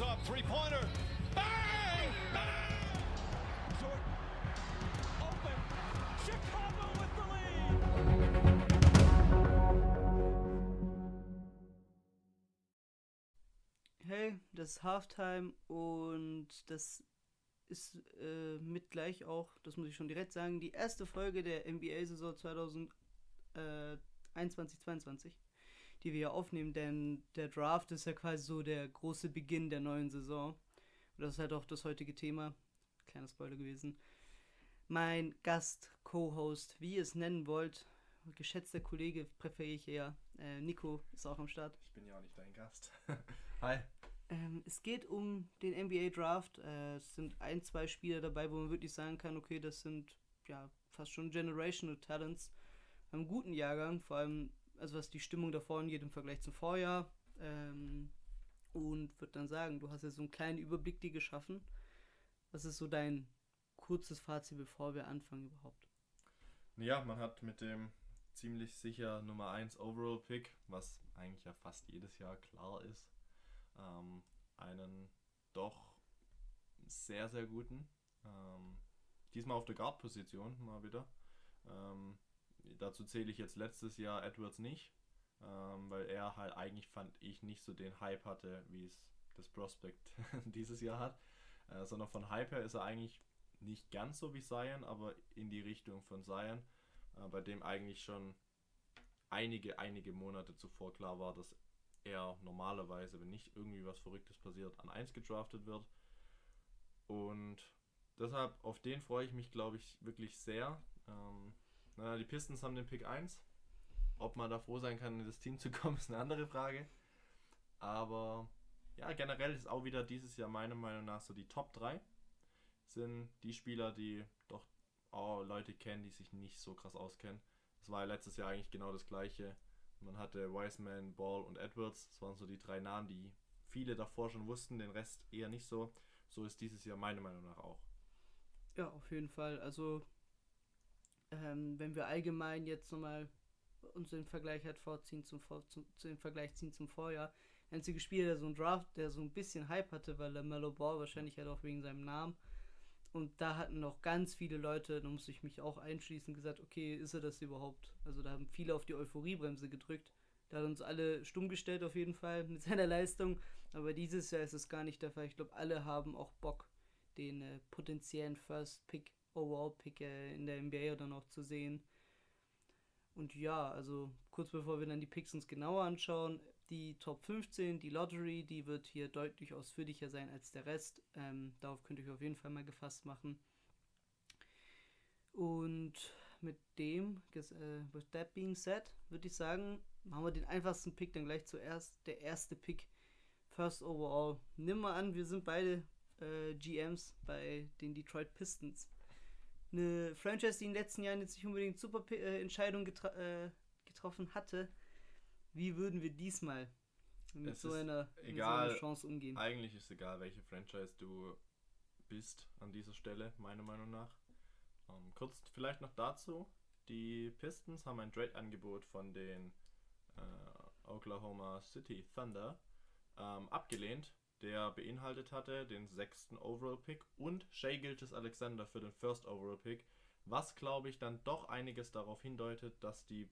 Up, three pointer. Bang! Bang! Jordan open. Chicago with the lead. Hey, das ist Halftime und das ist äh, mit gleich auch, das muss ich schon direkt sagen, die erste Folge der NBA-Saison 2021-22, die wir hier aufnehmen, denn der Draft ist ja quasi so der große Beginn der neuen Saison. Und das ist halt auch das heutige Thema. Kleiner Spoiler gewesen. Mein Gast, Co-Host, wie ihr es nennen wollt, geschätzter Kollege präferiere ich eher. Äh, Nico ist auch am Start. Ich bin ja auch nicht dein Gast. Hi. Ähm, es geht um den NBA Draft. Äh, es sind ein, zwei Spieler dabei, wo man wirklich sagen kann, okay, das sind ja fast schon Generational Talents. Einem guten Jahrgang, vor allem, also was die Stimmung davor angeht im Vergleich zum Vorjahr. Ähm, und würde dann sagen, du hast jetzt so einen kleinen Überblick dir geschaffen. Was ist so dein kurzes Fazit, bevor wir anfangen überhaupt? Ja, man hat mit dem ziemlich sicher Nummer 1 Overall Pick, was eigentlich ja fast jedes Jahr klar ist, ähm, einen doch sehr, sehr guten. Ähm, diesmal auf der Guard-Position mal wieder. Ähm, dazu zähle ich jetzt letztes Jahr Edwards nicht, ähm, weil er halt eigentlich fand ich nicht so den Hype hatte, wie es das Prospect dieses Jahr hat, äh, sondern von Hype her ist er eigentlich nicht ganz so wie Zion, aber in die Richtung von Zion, äh, bei dem eigentlich schon einige, einige Monate zuvor klar war, dass er normalerweise, wenn nicht irgendwie was Verrücktes passiert, an 1 gedraftet wird. Und deshalb, auf den freue ich mich, glaube ich, wirklich sehr. Ähm, na, die Pistons haben den Pick 1. Ob man da froh sein kann, in das Team zu kommen, ist eine andere Frage. Aber ja, generell ist auch wieder dieses Jahr meiner Meinung nach so die Top 3 sind die Spieler, die doch auch Leute kennen, die sich nicht so krass auskennen. Das war ja letztes Jahr eigentlich genau das gleiche. Man hatte Wiseman, Ball und Edwards. Das waren so die drei Namen, die viele davor schon wussten, den Rest eher nicht so. So ist dieses Jahr meiner Meinung nach auch. Ja, auf jeden Fall. Also, ähm, wenn wir allgemein jetzt nochmal uns den Vergleich halt vorziehen zum, zum, zu dem Vergleich ziehen zum Vorjahr. Der einzige Spieler, der so ein Draft, der so ein bisschen Hype hatte, war der Mellow Ball, wahrscheinlich halt auch wegen seinem Namen. Und da hatten noch ganz viele Leute, da musste ich mich auch einschließen, gesagt, okay, ist er das überhaupt? Also da haben viele auf die Euphoriebremse gedrückt. Da hat uns alle stumm gestellt auf jeden Fall mit seiner Leistung. Aber dieses Jahr ist es gar nicht der Fall. Ich glaube, alle haben auch Bock, den äh, potenziellen First Pick, Overall Pick äh, in der NBA dann auch zu sehen. Und ja, also kurz bevor wir dann die Picks uns genauer anschauen, die Top 15, die Lottery, die wird hier deutlich ausführlicher sein als der Rest. Ähm, darauf könnt ihr euch auf jeden Fall mal gefasst machen. Und mit dem, äh, with that being said, würde ich sagen, machen wir den einfachsten Pick dann gleich zuerst. Der erste Pick, First Overall. Nimm mal an, wir sind beide äh, GMs bei den Detroit Pistons. Eine Franchise, die in den letzten Jahren jetzt nicht unbedingt super äh, Entscheidungen getra äh, getroffen hatte. Wie würden wir diesmal mit so, einer, mit so egal. einer Chance umgehen? Eigentlich ist egal, welche Franchise du bist an dieser Stelle, meiner Meinung nach. Ähm, kurz vielleicht noch dazu. Die Pistons haben ein Trade-Angebot von den äh, Oklahoma City Thunder ähm, abgelehnt, der beinhaltet hatte den sechsten Overall-Pick und Shea Gilgis Alexander für den First Overall-Pick, was glaube ich dann doch einiges darauf hindeutet, dass die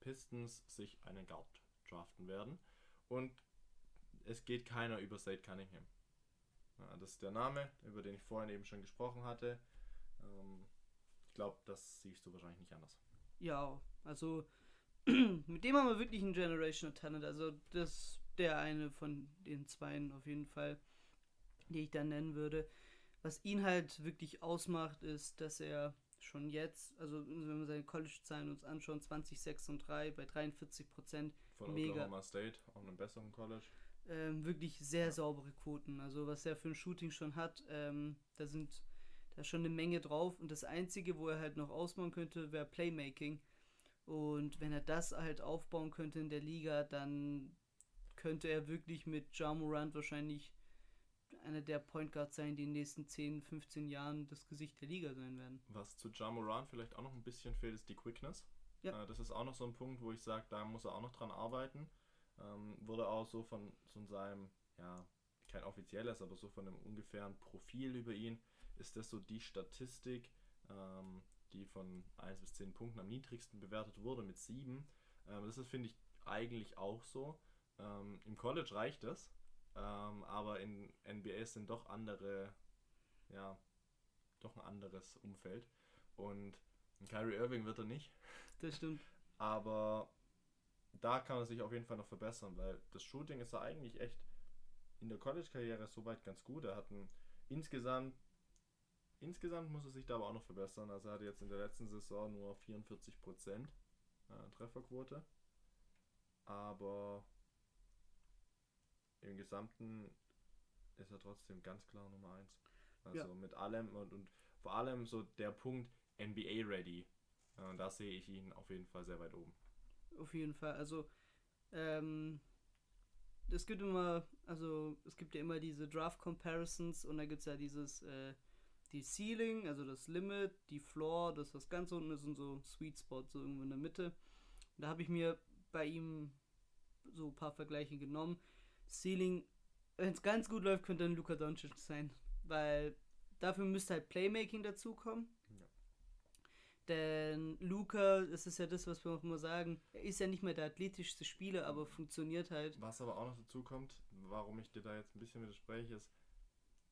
Pistons sich einen Guard draften werden. Und es geht keiner über State Cunningham. Ja, das ist der Name, über den ich vorhin eben schon gesprochen hatte. Ähm, ich glaube, das siehst du wahrscheinlich nicht anders. Ja, also mit dem haben wir wirklich ein Generational Talent. Also das der eine von den zweien auf jeden Fall, die ich dann nennen würde. Was ihn halt wirklich ausmacht, ist, dass er schon jetzt, also wenn wir seine College-Zahlen uns anschauen, 20, 6 und 3 bei 43 Prozent, Von Mega. Oklahoma State, auch einem besseren College. ähm, wirklich sehr saubere Quoten. Also was er für ein Shooting schon hat, ähm, da sind da schon eine Menge drauf. Und das Einzige, wo er halt noch ausbauen könnte, wäre Playmaking. Und wenn er das halt aufbauen könnte in der Liga, dann könnte er wirklich mit Ja Morant wahrscheinlich einer der Point Guards sein, die in den nächsten 10, 15 Jahren das Gesicht der Liga sein werden. Was zu Ja Morant vielleicht auch noch ein bisschen fehlt, ist die Quickness. Ja. Äh, das ist auch noch so ein Punkt, wo ich sage, da muss er auch noch dran arbeiten. Ähm, wurde auch so von, von seinem ja, kein offizielles, aber so von einem ungefähren Profil über ihn, ist das so die Statistik, ähm, die von 1 bis 10 Punkten am niedrigsten bewertet wurde mit 7. Ähm, das ist, finde ich, eigentlich auch so. Ähm, Im College reicht das, ähm, aber in NBA sind doch andere, ja, doch ein anderes Umfeld. Und Kyrie Irving wird er nicht. Das stimmt. Aber da kann er sich auf jeden Fall noch verbessern, weil das Shooting ist er eigentlich echt in der College-Karriere soweit ganz gut. Er hat ein insgesamt insgesamt muss er sich da aber auch noch verbessern. Also er hatte jetzt in der letzten Saison nur 44% äh, Trefferquote. Aber im Gesamten ist er trotzdem ganz klar Nummer 1. Also Ja. mit allem und, und vor allem so der Punkt NBA ready. Äh, Und da sehe ich ihn auf jeden Fall sehr weit oben. Auf jeden Fall. Also, ähm, es gibt immer, also es gibt ja immer diese Draft Comparisons und da gibt es ja dieses, äh, die Ceiling, also das Limit, die Floor, das was ganz unten ist und so Sweet Spot, so irgendwo in der Mitte. Und da habe ich mir bei ihm so ein paar Vergleiche genommen. Ceiling, wenn es ganz gut läuft, könnte ein Luka Doncic sein, weil dafür müsste halt Playmaking dazukommen. Ja. Denn Luca, das ist ja das, was wir auch immer sagen, er ist ja nicht mehr der athletischste Spieler, aber funktioniert halt. Was aber auch noch dazu kommt, warum ich dir da jetzt ein bisschen widerspreche, ist,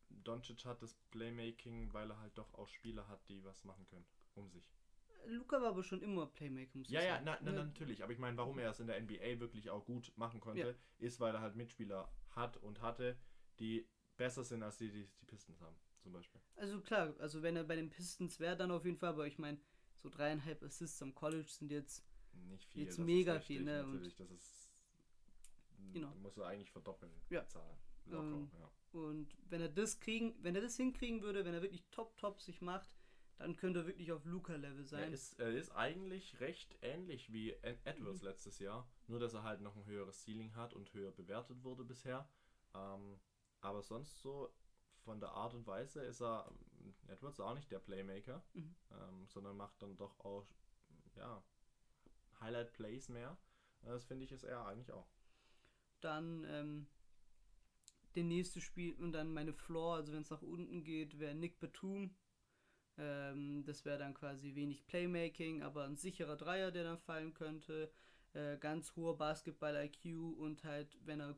Doncic hat das Playmaking, weil er halt doch auch Spieler hat, die was machen können. Um sich. Luca war aber schon immer Playmaker, muss ich Ja, ja, sagen. na, na, Ne? natürlich. Aber ich meine, warum er es in der NBA wirklich auch gut machen konnte, Ja. ist, weil er halt Mitspieler hat und hatte, die besser sind, als die, die die Pistons haben, zum Beispiel. Also klar, also wenn er bei den Pistons wäre, dann auf jeden Fall, aber ich meine, so dreieinhalb Assists am College sind jetzt, Nicht viel. Jetzt das mega ist richtig, viel, ne, und- Natürlich, das ist. Genau. Muss er eigentlich verdoppeln, Ja. die Zahl. Locker, Ähm, ja. und wenn er das kriegen, wenn er das hinkriegen würde, wenn er wirklich top top sich macht, dann könnte er wirklich auf Luca-Level Er sein. ist, er ist eigentlich recht ähnlich wie Ed- Edwards letztes Jahr, nur dass er halt noch ein höheres Ceiling hat und höher bewertet wurde bisher. Ähm, aber sonst so von der Art und Weise ist er ähm, Edwards auch nicht der Playmaker, Mhm. ähm, sondern macht dann doch auch ja, Highlight Plays mehr. Äh, Das finde ich ist er eigentlich auch. Dann ähm, der nächste Spiel und dann meine Floor, also wenn es nach unten geht, wäre Nick Batum. Ähm, das wäre dann quasi wenig Playmaking, aber ein sicherer Dreier, der dann fallen könnte. Äh, ganz hoher Basketball-IQ und halt, wenn er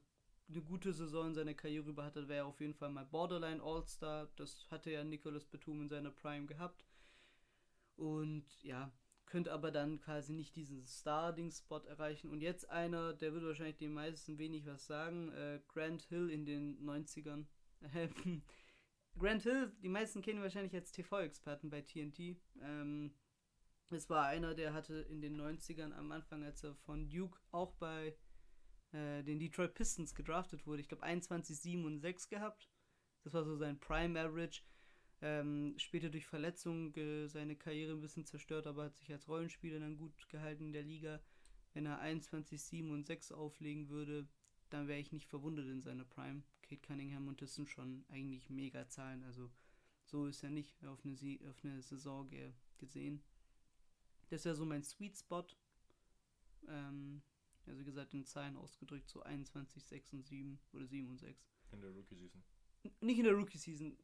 eine gute Saison in seiner Karriere über hatte, wäre er auf jeden Fall mal Borderline All-Star. Das hatte ja Nicholas Batum in seiner Prime gehabt. Und ja, könnte aber dann quasi nicht diesen Starting-Spot erreichen. Und jetzt einer, der wird wahrscheinlich den meisten wenig was sagen, äh, Grant Hill in den 90ern. Grant Hill, die meisten kennen wahrscheinlich als TV-Experten bei TNT. Ähm, es war einer, der hatte in den 90ern am Anfang, als er von Duke auch bei äh, den Detroit Pistons gedraftet wurde, ich glaube 21, 7 und 6 gehabt. Das war so sein Prime Average. Ähm, später durch Verletzungen äh, seine Karriere ein bisschen zerstört, aber hat sich als Rollenspieler dann gut gehalten in der Liga. Wenn er 21, 7 und 6 auflegen würde, dann wäre ich nicht verwundert in seiner Prime. Kate Cunningham und das sind schon eigentlich mega Zahlen. Also so ist er nicht auf eine, Sie auf eine Saison ge gesehen. Das wäre so mein Sweet Spot. Ähm, also wie gesagt, in Zahlen ausgedrückt, so 21, 6 und 7 oder 7 und 6. In der Rookie-Season. N- Nicht in der Rookie-Season.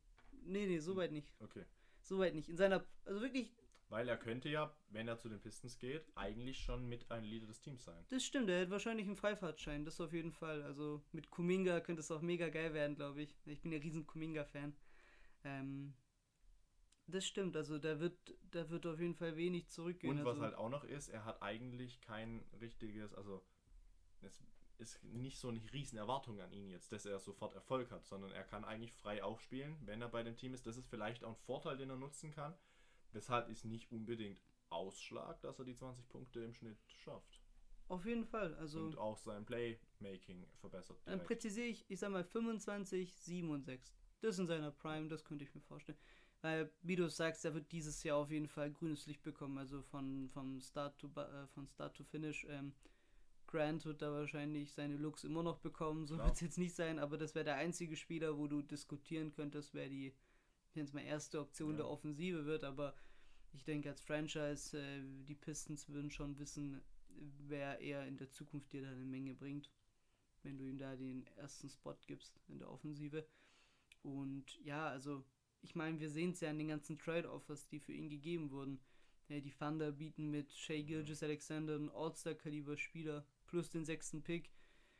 Nee, nee, soweit nicht. Okay. Soweit nicht. In seiner, also wirklich, Weil er könnte ja, wenn er zu den Pistons geht, eigentlich schon mit ein Leader des Teams sein. das stimmt, er hat wahrscheinlich einen Freifahrtschein, das auf jeden Fall. Also mit Kuminga könnte es auch mega geil werden, glaube ich. Ich bin ja riesen Kuminga-Fan. Ähm, das stimmt, also da wird, da wird auf jeden Fall wenig zurückgehen. Und was also, halt auch noch ist, er hat eigentlich kein richtiges, also es ist nicht so eine riesen Erwartung an ihn jetzt, dass er sofort Erfolg hat, sondern er kann eigentlich frei aufspielen, wenn er bei dem Team ist. Das ist vielleicht auch ein Vorteil, den er nutzen kann. Weshalb ist nicht unbedingt Ausschlag, dass er die 20 Punkte im Schnitt schafft. Auf jeden Fall, also Und auch sein Playmaking verbessert. dann direkt. präzisiere ich, ich sag mal 25, 7 und 6. Das in seiner Prime, das könnte ich mir vorstellen. Weil, wie du sagst, er wird dieses Jahr auf jeden Fall grünes Licht bekommen, also von, vom Start to, äh, von Start to Finish. Ähm, Grant wird da wahrscheinlich seine Looks immer noch bekommen, so wird es jetzt nicht sein, aber das wäre der einzige Spieler, wo du diskutieren könntest, wer die jetzt mal erste Option Ja. der Offensive wird, aber ich denke als Franchise, äh, die Pistons würden schon wissen, wer eher in der Zukunft dir da eine Menge bringt. wenn du ihm da den ersten Spot gibst in der Offensive. Und ja, also ich meine, wir sehen es ja an den ganzen Trade-Offers, die für ihn gegeben wurden. Ja, die Thunder bieten mit Shea Gilgis Alexander einen All-Star-Kaliber-Spieler plus den sechsten Pick.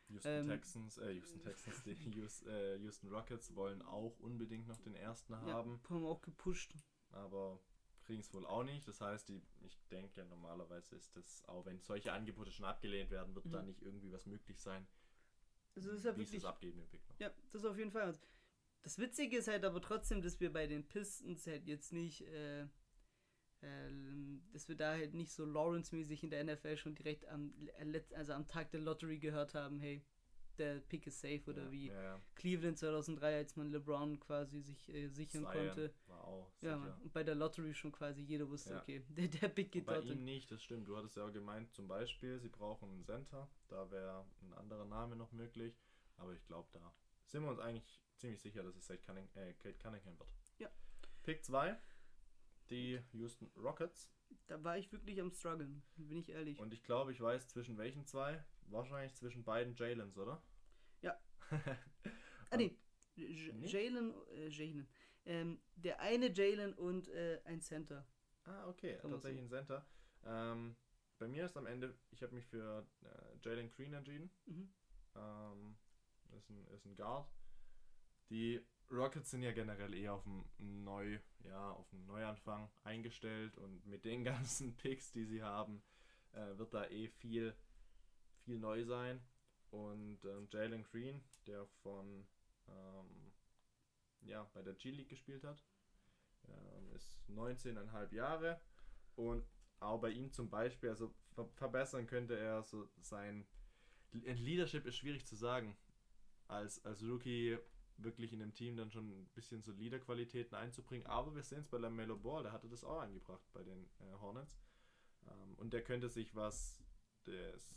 Houston Ähm, Texans, äh, Houston Texans, die Houston, äh, Houston Rockets wollen auch unbedingt noch den ersten Ja, haben, haben auch gepusht. aber kriegen es wohl auch nicht. Das heißt, die, ich denke, normalerweise ist das, auch wenn solche Angebote schon abgelehnt werden, wird Mhm. da nicht irgendwie was möglich sein. Also das ist ja wirklich es abgeben, den Pick noch. Ja, das auf jeden Fall. Das Witzige ist halt aber trotzdem, dass wir bei den Pistons halt jetzt nicht, äh, dass wir da halt nicht so Lawrence-mäßig in der NFL schon direkt am, äh, also am Tag der Lottery gehört haben, hey, der Pick ist safe oder ja, wie Ja. Cleveland 2003, als man LeBron quasi sich äh, sichern Zion konnte. War auch Ja, und bei der Lottery schon quasi jeder wusste, Ja. okay, der, der Pick geht Bei dort ihm nicht, das stimmt. Du hattest ja auch gemeint, zum Beispiel, sie brauchen einen Center. Da wäre ein anderer Name noch möglich. Aber ich glaube, da sind wir uns eigentlich ziemlich sicher, dass es Kate Cunningham, äh, Kate Cunningham wird. Ja. Pick 2, die Houston Rockets. Da war ich wirklich am struggeln, bin ich ehrlich. Und ich glaube, ich weiß zwischen welchen zwei. Wahrscheinlich zwischen beiden Jalens, oder? Ja. Ah, nee. Jalen, äh, Jalen. Ähm, der eine Jalen und äh, ein Center. Ah, okay, Kann tatsächlich ein Center. Ähm, bei mir ist am Ende, ich habe mich für äh, Jalen Green entschieden. Mhm. Ähm, ist, ein, ist ein Guard. Die Rockets sind ja generell eher auf einen Neu, ja, Neuanfang eingestellt und mit den ganzen Picks, die sie haben, äh, wird da eh viel, viel neu sein. Und ähm, Jalen Green, der von ähm, ja, bei der G-League gespielt hat, ähm, ist 19,5 Jahre und auch bei ihm zum Beispiel, also ver verbessern könnte er so sein Leadership ist schwierig zu sagen. Als, als Rookie wirklich in dem Team dann schon ein bisschen so Leaderqualitäten einzubringen. Aber wir sehen es bei LaMelo Ball, der hatte das auch angebracht bei den äh, Hornets. Ähm, und der könnte sich, was des,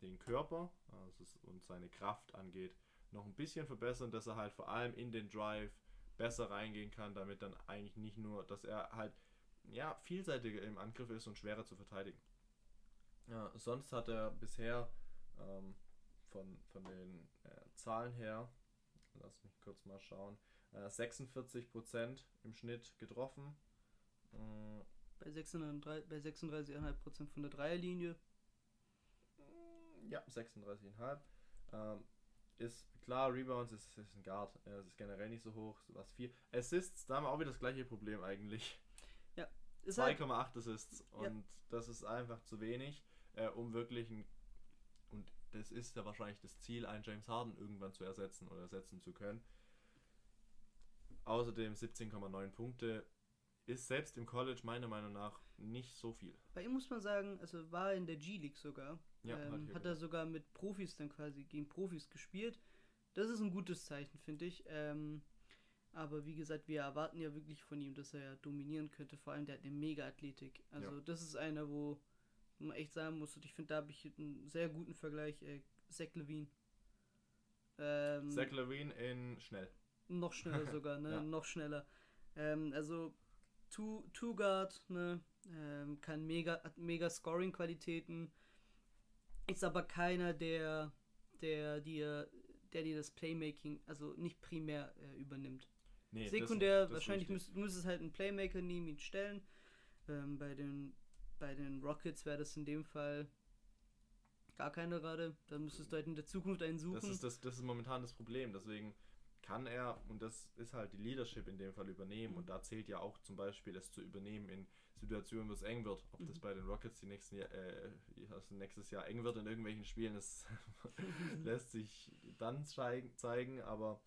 den Körper also und seine Kraft angeht, noch ein bisschen verbessern, dass er halt vor allem in den Drive besser reingehen kann, damit dann eigentlich nicht nur, dass er halt ja, vielseitiger im Angriff ist und schwerer zu verteidigen. Ja, sonst hat er bisher ähm, von, von den äh, Zahlen her, lass mich kurz mal schauen, äh, 46% im Schnitt getroffen. Mm, Bei 36 bei 36,5% von der Dreierlinie. Ja, 36,5. Ähm, ist klar, Rebounds ist, ist ein Guard. Äh, Es ist generell nicht so hoch, was 4. Assists, da haben wir auch wieder das gleiche Problem eigentlich. Halt, 2,8 Assists und Ja. das ist einfach zu wenig, äh, um wirklich ein, das ist ja wahrscheinlich das Ziel, einen James Harden irgendwann zu ersetzen oder ersetzen zu können. Außerdem 17,9 Punkte ist selbst im College meiner Meinung nach nicht so viel. bei ihm muss man sagen, also war er in der G-League sogar. Ja, ähm, hat ja er sogar mit Profis dann quasi gegen Profis gespielt. Das ist ein gutes Zeichen, finde ich. Ähm, aber wie gesagt, wir erwarten ja wirklich von ihm, dass er ja dominieren könnte. Vor allem der hat eine Mega-Athletik. Also Ja. das ist einer, wo man echt sagen muss, und ich finde, da habe ich einen sehr guten Vergleich. Äh, Zach Levine. Ähm, Zach Levine in schnell. Noch schneller sogar, ne? Ja. Noch schneller. Ähm, also Two, Two Guard, ne? Ähm, kann mega, hat mega Scoring-Qualitäten. Ist aber keiner, der, der dir, der dir das Playmaking, also nicht primär äh, übernimmt. Nee, das Sekundär, das ist wahrscheinlich müsst, du müsstest halt einen Playmaker nehmen, ihn stellen. Ähm, bei den bei den Rockets wäre das in dem Fall gar keine gerade. Da müsstest du halt in der Zukunft einen suchen. Das ist, das, das ist momentan das Problem. Deswegen kann er, und das ist halt die Leadership in dem Fall übernehmen. Und da zählt ja auch zum Beispiel es zu übernehmen in Situationen, wo es eng wird. Ob das bei den Rockets die nächsten Jahr, äh, also nächstes Jahr eng wird in irgendwelchen Spielen, das lässt sich dann zeigen. Aber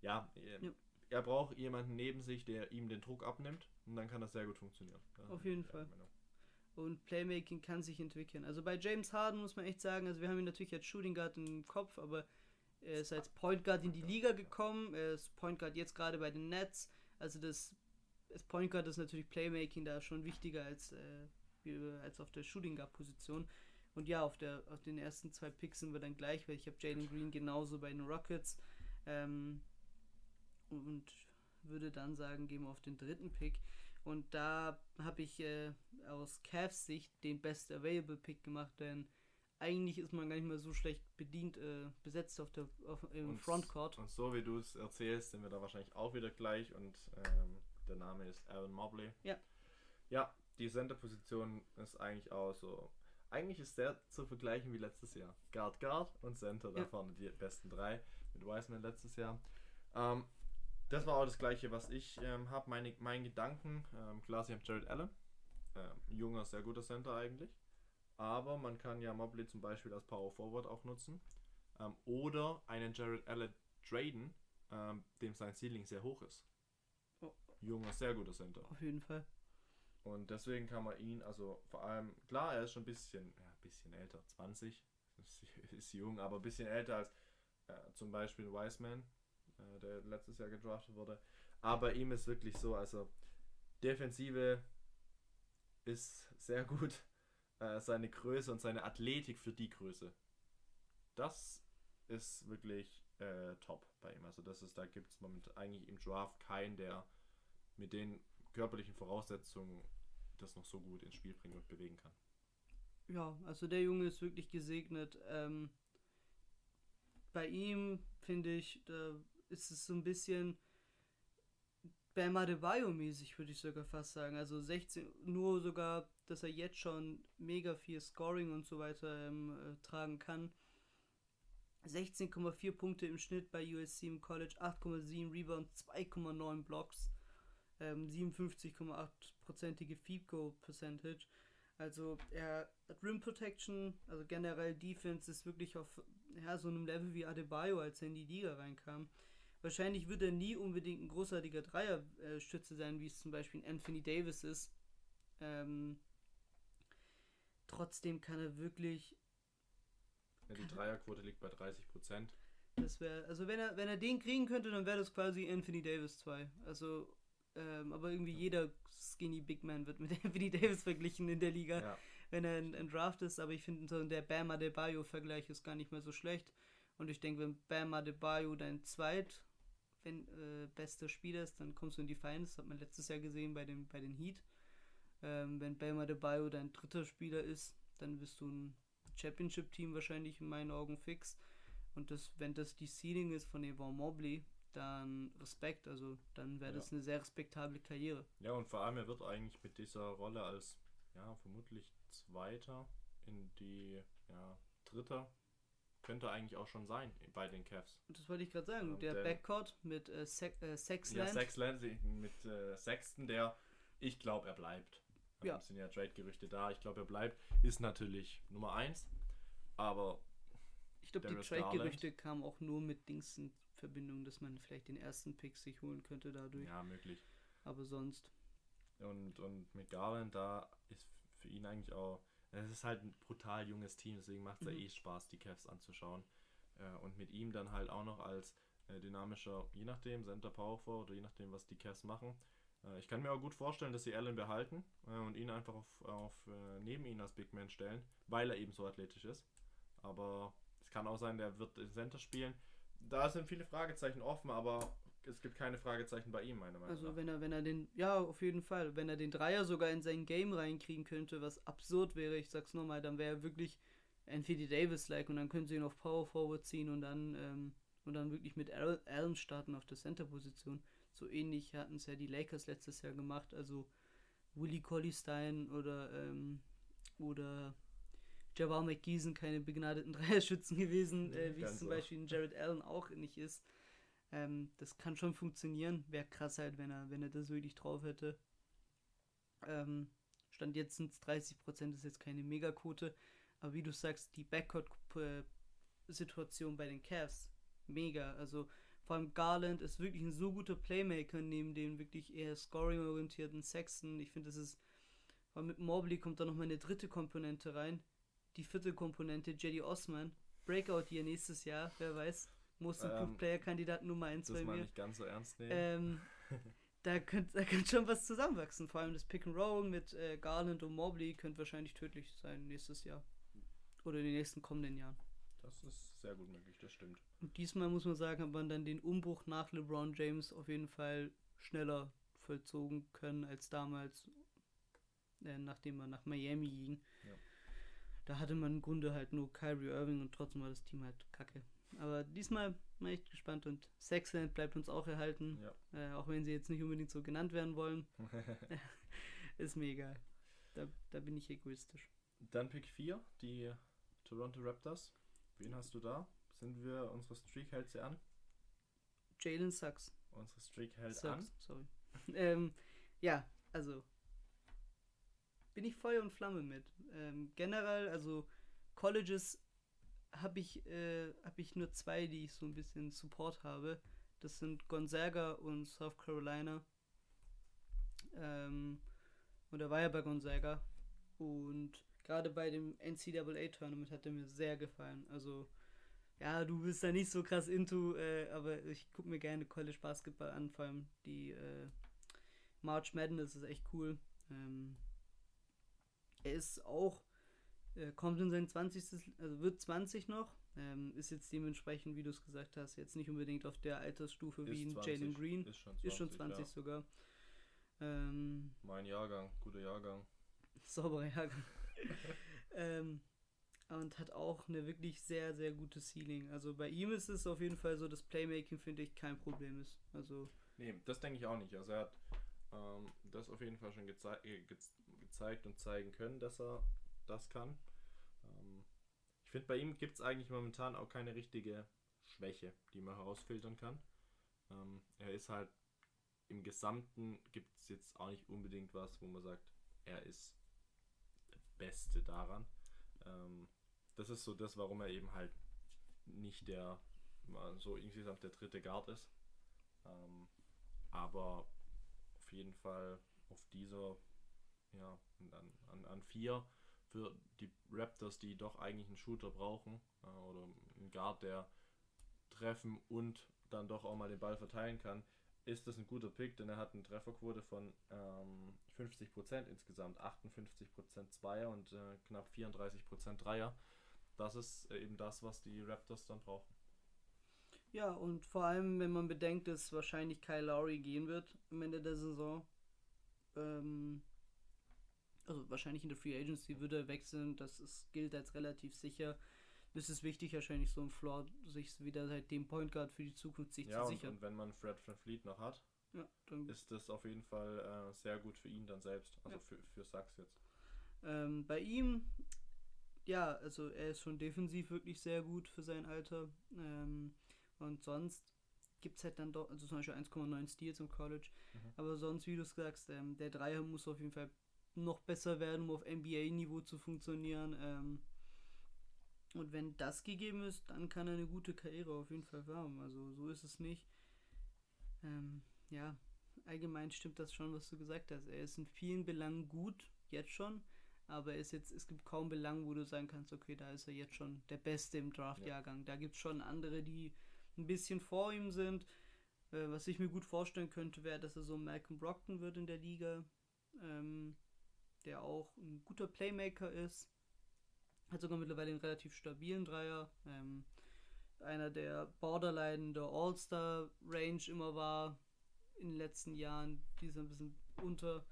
ja, äh, Ja. er braucht jemanden neben sich, der ihm den Druck abnimmt. Und dann kann das sehr gut funktionieren. Auf jeden Fall. Meinung. Und Playmaking kann sich entwickeln. Also bei James Harden muss man echt sagen, also wir haben ihn natürlich als Shooting Guard im Kopf, aber er ist als Point Guard in die Liga gekommen. Er ist Point Guard jetzt gerade bei den Nets. Also das, das Point Guard ist natürlich Playmaking da schon wichtiger als, äh, als auf der Shooting Guard Position. Und ja, auf, der, auf den ersten zwei Picks sind wir dann gleich, weil ich habe Jalen Green genauso bei den Rockets. Ähm, und würde dann sagen, gehen wir auf den dritten Pick. Und da habe ich äh, aus Cavs Sicht den Best Available Pick gemacht, denn eigentlich ist man gar nicht mehr so schlecht bedient, äh, besetzt auf der auf, im Und- Frontcourt. Und so wie du es erzählst, sind wir da wahrscheinlich auch wieder gleich und ähm, der Name ist Aaron Mobley. Ja. Ja, die Center-Position ist eigentlich auch so. Eigentlich ist der zu vergleichen wie letztes Jahr. Guard, Guard und Center, da Ja. vorne die besten drei mit Wiseman letztes Jahr. Ähm, das war auch das gleiche, was ich ähm, habe. Meine, mein Gedanken, ähm, klar, sie haben Jared Allen. Ähm, junger, sehr guter Center eigentlich. Aber man kann ja Mobley zum Beispiel als Power Forward auch nutzen. Ähm, oder einen Jared Allen traden, ähm, dem sein Ceiling sehr hoch ist. Oh. Junger, sehr guter Center. Auf jeden Fall. Und deswegen kann man ihn, also vor allem, klar, er ist schon ein bisschen, ja, ein bisschen älter, 20, ist, ist jung, aber ein bisschen älter als äh, zum Beispiel Wiseman, äh, der letztes Jahr gedraftet wurde. Aber ihm ist wirklich so, also Defensive ist sehr gut, äh, seine Größe und seine Athletik für die Größe. Das ist wirklich äh, top bei ihm. Also das ist, da gibt es momentan eigentlich im Draft keinen, der mit den körperlichen Voraussetzungen das noch so gut ins Spiel bringen und bewegen kann. Ja, also der Junge ist wirklich gesegnet. Ähm, bei ihm finde ich, da ist es so ein bisschen Bam Adebayo-mäßig, würde ich sogar fast sagen. Also 16, nur sogar, dass er jetzt schon mega viel Scoring und so weiter ähm, äh, tragen kann. 16,4 Punkte im Schnitt bei USC im College, 8,7 Rebounds, 2,9 Blocks, ähm, 57,8%ige Feed Goal Percentage. Also er hat Rim Protection, also generell Defense ist wirklich auf ja, so einem Level wie Adebayo, als er in die Liga reinkam. Wahrscheinlich wird er nie unbedingt ein großartiger Dreierstütze sein, wie es zum Beispiel Anthony Davis ist. Ähm, trotzdem kann er wirklich, Ja, die Dreierquote liegt bei 30 Prozent. das wäre, also wenn er, wenn er den kriegen könnte, dann wäre das quasi Anthony Davis 2. Also, ähm, aber irgendwie jeder Skinny Big Man wird mit Anthony Davis verglichen in der Liga. Ja. wenn er ein Draft ist, aber ich finde so der Bam Adebayo-Vergleich ist gar nicht mehr so schlecht. Und ich denke, wenn Bam Adebayo dein zweit wenn, äh, bester Spieler ist, dann kommst du in die Finals. Das hat man letztes Jahr gesehen bei, den bei den Heat. Ähm, wenn Bam Adebayo dein dritter Spieler ist, dann bist du ein Championship-Team wahrscheinlich in meinen Augen fix. Und das, wenn das die Ceiling ist von Evan Mobley, dann Respekt. Also dann wäre Ja. das eine sehr respektable Karriere. Ja, und vor allem, er wird eigentlich mit dieser Rolle als, ja, vermutlich Zweiter in die, ja, Dritter, könnte eigentlich auch schon sein bei den Cavs. Und das wollte ich gerade sagen. Und der der- Backcourt mit äh, Se äh, Ja, Sexland. Sexland mit äh, Sexton, der, ich glaube, er bleibt. Ja. Es sind ja Trade-Gerüchte da, ich glaube, er bleibt. Ist natürlich Nummer 1, aber Ich glaube, die Trade-Gerüchte kamen auch nur mit Dings in Verbindung, dass man vielleicht den ersten Pick sich holen könnte dadurch. ja, möglich. Aber sonst. Und, und mit Garland, da ist für ihn eigentlich auch, es ist halt ein brutal junges Team, deswegen macht es Mhm. ja eh Spaß, die Cavs anzuschauen. Äh, und mit ihm dann halt auch noch als äh, dynamischer, je nachdem, Center Power Forward oder je nachdem, was die Cavs machen. Äh, ich kann mir auch gut vorstellen, dass sie Allen behalten äh, und ihn einfach auf, auf äh, neben ihn als Big Man stellen, weil er eben so athletisch ist. Aber es kann auch sein, der wird im Center spielen. Da sind viele Fragezeichen offen, aber es gibt keine Fragezeichen bei ihm, meiner Meinung Also nach. wenn er, wenn er den, ja, auf jeden Fall, wenn er den Dreier sogar in sein Game reinkriegen könnte, was absurd wäre, ich sag's nochmal, dann wäre er wirklich Anthony Davis-like und dann können sie ihn auf Power Forward ziehen und dann, ähm, und dann wirklich mit Al- Allen starten auf der Center-Position. So ähnlich hatten es ja die Lakers letztes Jahr gemacht, also Willie Colley-Stein oder, ähm, oder Jabbar McGee sind keine begnadeten Dreierschützen gewesen, Nee, äh, wie es zum. Beispiel ein Jared Allen auch nicht ist. Ähm, das kann schon funktionieren. Wäre krass halt, wenn er, wenn er das wirklich drauf hätte. Ähm, Stand jetzt sind es 30%, ist jetzt keine Megaquote. Aber wie du sagst, die Backcourt-Situation bei den Cavs, mega. Also vor allem Garland ist wirklich ein so guter Playmaker neben dem wirklich eher scoring-orientierten Sexton. Ich finde, das ist, vor allem mit Mobley kommt da nochmal eine dritte Komponente rein. Die vierte Komponente, Jetty Osman. Breakout hier nächstes Jahr, wer weiß. Most Improved Ähm, Player Kandidat Nummer 1 das bei mal mir. nicht ganz so ernst nehmen. Ähm, da könnte da könnt schon was zusammenwachsen. Vor allem das Pick and Roll mit äh, Garland und Mobley könnte wahrscheinlich tödlich sein nächstes Jahr. Oder in den nächsten kommenden Jahren. Das ist sehr gut möglich, das stimmt. Und diesmal muss man sagen, hat man dann den Umbruch nach LeBron James auf jeden Fall schneller vollzogen können als damals, äh, nachdem er nach Miami ging. Ja. da hatte man im Grunde halt nur Kyrie Irving und trotzdem war das Team halt kacke. Aber diesmal bin ich echt gespannt und Sexland bleibt uns auch erhalten, Ja. äh, auch wenn sie jetzt nicht unbedingt so genannt werden wollen. Ist mir egal. Da, da bin ich egoistisch. Dann Pick 4, die Toronto Raptors. Wen hast du da? Sind wir, unsere Streak hält sie an? Jalen Sucks. Unsere Streak hält an. Sucks, sorry. ähm, ja, also bin ich Feuer und Flamme mit. Ähm, generell, also Colleges habe ich, äh, hab ich nur zwei, die ich so ein bisschen Support habe. Das sind Gonzaga und South Carolina. Ähm, und er war ja bei Gonzaga. Und gerade bei dem NCAA-Tournament hat er mir sehr gefallen. Also, ja, du bist da nicht so krass into, äh, aber ich gucke mir gerne College Basketball an, vor allem die äh, March Madness ist echt cool. Ähm, er ist auch, äh, kommt in sein 20. also wird 20 noch, ähm, ist jetzt dementsprechend, wie du es gesagt hast, jetzt nicht unbedingt auf der Altersstufe wie Ist ein 20, Jalen Green. Ist schon 20. Ist schon 20 Ja. sogar. Ähm, Mein Jahrgang, guter Jahrgang. sauberer Jahrgang. ähm, und hat auch eine wirklich sehr, sehr gute Ceiling. Also bei ihm ist es auf jeden Fall so, dass Playmaking, finde ich, kein Problem ist. Also, Nee, das denke ich auch nicht. Also er hat ähm, das auf jeden Fall schon gezei äh, ge gezeigt und zeigen können, dass er das kann. Ich finde, bei ihm gibt es eigentlich momentan auch keine richtige Schwäche, die man herausfiltern kann. Ähm, er ist halt im Gesamten gibt es jetzt auch nicht unbedingt was, wo man sagt, er ist der Beste daran. Ähm, das ist so das, warum er eben halt nicht der so insgesamt der dritte Guard ist. Ähm, aber auf jeden Fall auf dieser, ja, an, an, an vier für die Raptors, die doch eigentlich einen Shooter brauchen äh, oder einen Guard, der treffen und dann doch auch mal den Ball verteilen kann, ist das ein guter Pick, denn er hat eine Trefferquote von ähm, 50% insgesamt, 58% Zweier und äh, knapp 34% Dreier. Das ist äh, eben das, was die Raptors dann brauchen. ja, und vor allem, wenn man bedenkt, dass wahrscheinlich Kyle Lowry gehen wird am Ende der Saison. Ähm, also wahrscheinlich in der Free Agency würde er wechseln, das ist, gilt als relativ sicher. Es ist wichtig, wahrscheinlich so ein Floor, sich wieder halt den Point Guard für die Zukunft sich Ja, zu sichern. und wenn man Fred Van Fleet noch hat, ja, ist das auf jeden Fall äh, sehr gut für ihn dann selbst, also Ja. für, für Sachs jetzt. Ähm, bei ihm, ja, also er ist schon defensiv wirklich sehr gut für sein Alter. Ähm, und sonst gibt es halt dann doch, also zum Beispiel 1,9 Steals im College. Mhm. Aber sonst, wie du es sagst, ähm, der Dreier muss auf jeden Fall noch besser werden, um auf NBA-Niveau zu funktionieren. Ähm, und wenn das gegeben ist, dann kann er eine gute Karriere auf jeden Fall haben. Also so ist es nicht. Ähm, ja, allgemein stimmt das schon, was du gesagt hast. Er ist in vielen Belangen gut, jetzt schon. Aber er ist jetzt, es gibt kaum Belangen, wo du sagen kannst, okay, da ist er jetzt schon der Beste im Draft-Jahrgang. Da gibt es schon andere, die ein bisschen vor ihm sind. Äh, was ich mir gut vorstellen könnte, wäre, dass er so Malcolm Brockton wird in der Liga. Ähm, der auch ein guter Playmaker ist. Hat sogar mittlerweile einen relativ stabilen Dreier. Ähm, einer der Borderline in der All-Star-Range immer war in den letzten Jahren. Die ist ein bisschen unter.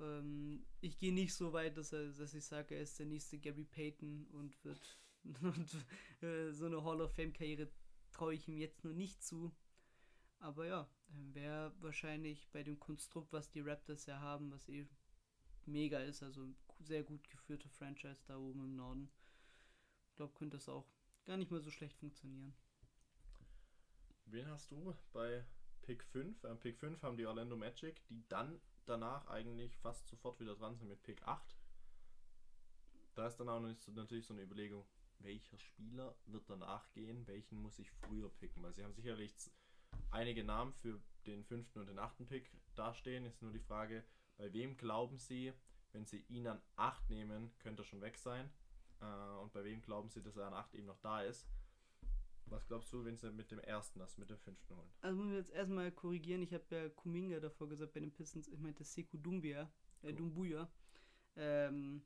Ähm, ich gehe nicht so weit, dass, er, dass ich sage, er ist der nächste Gary Payton und wird und, äh, so eine Hall of Fame-Karriere traue ich ihm jetzt noch nicht zu. Aber ja, wäre wahrscheinlich bei dem Konstrukt, was die Raptors ja haben, was eh mega ist, also sehr gut geführte Franchise da oben im Norden. Ich glaube, könnte das auch gar nicht mal so schlecht funktionieren. Wen hast du bei Pick 5? Äh, Pick 5 haben die Orlando Magic, die dann danach eigentlich fast sofort wieder dran sind mit Pick 8. Da ist dann auch noch nicht so, natürlich so eine Überlegung, welcher Spieler wird danach gehen, welchen muss ich früher picken, weil sie haben sicherlich einige Namen für den fünften und den achten Pick dastehen. Ist nur die Frage, bei wem glauben sie, wenn sie ihn an 8 nehmen, könnte er schon weg sein. Äh, und bei wem glauben sie, dass er an 8 eben noch da ist. Was glaubst du, wenn sie mit dem ersten, das mit dem fünften holen? Also muss ich jetzt erstmal korrigieren, ich habe ja Kuminga davor gesagt bei den Pistons, ich meinte Sekou Dumbia, äh, Cool. Dumbuya. Ähm,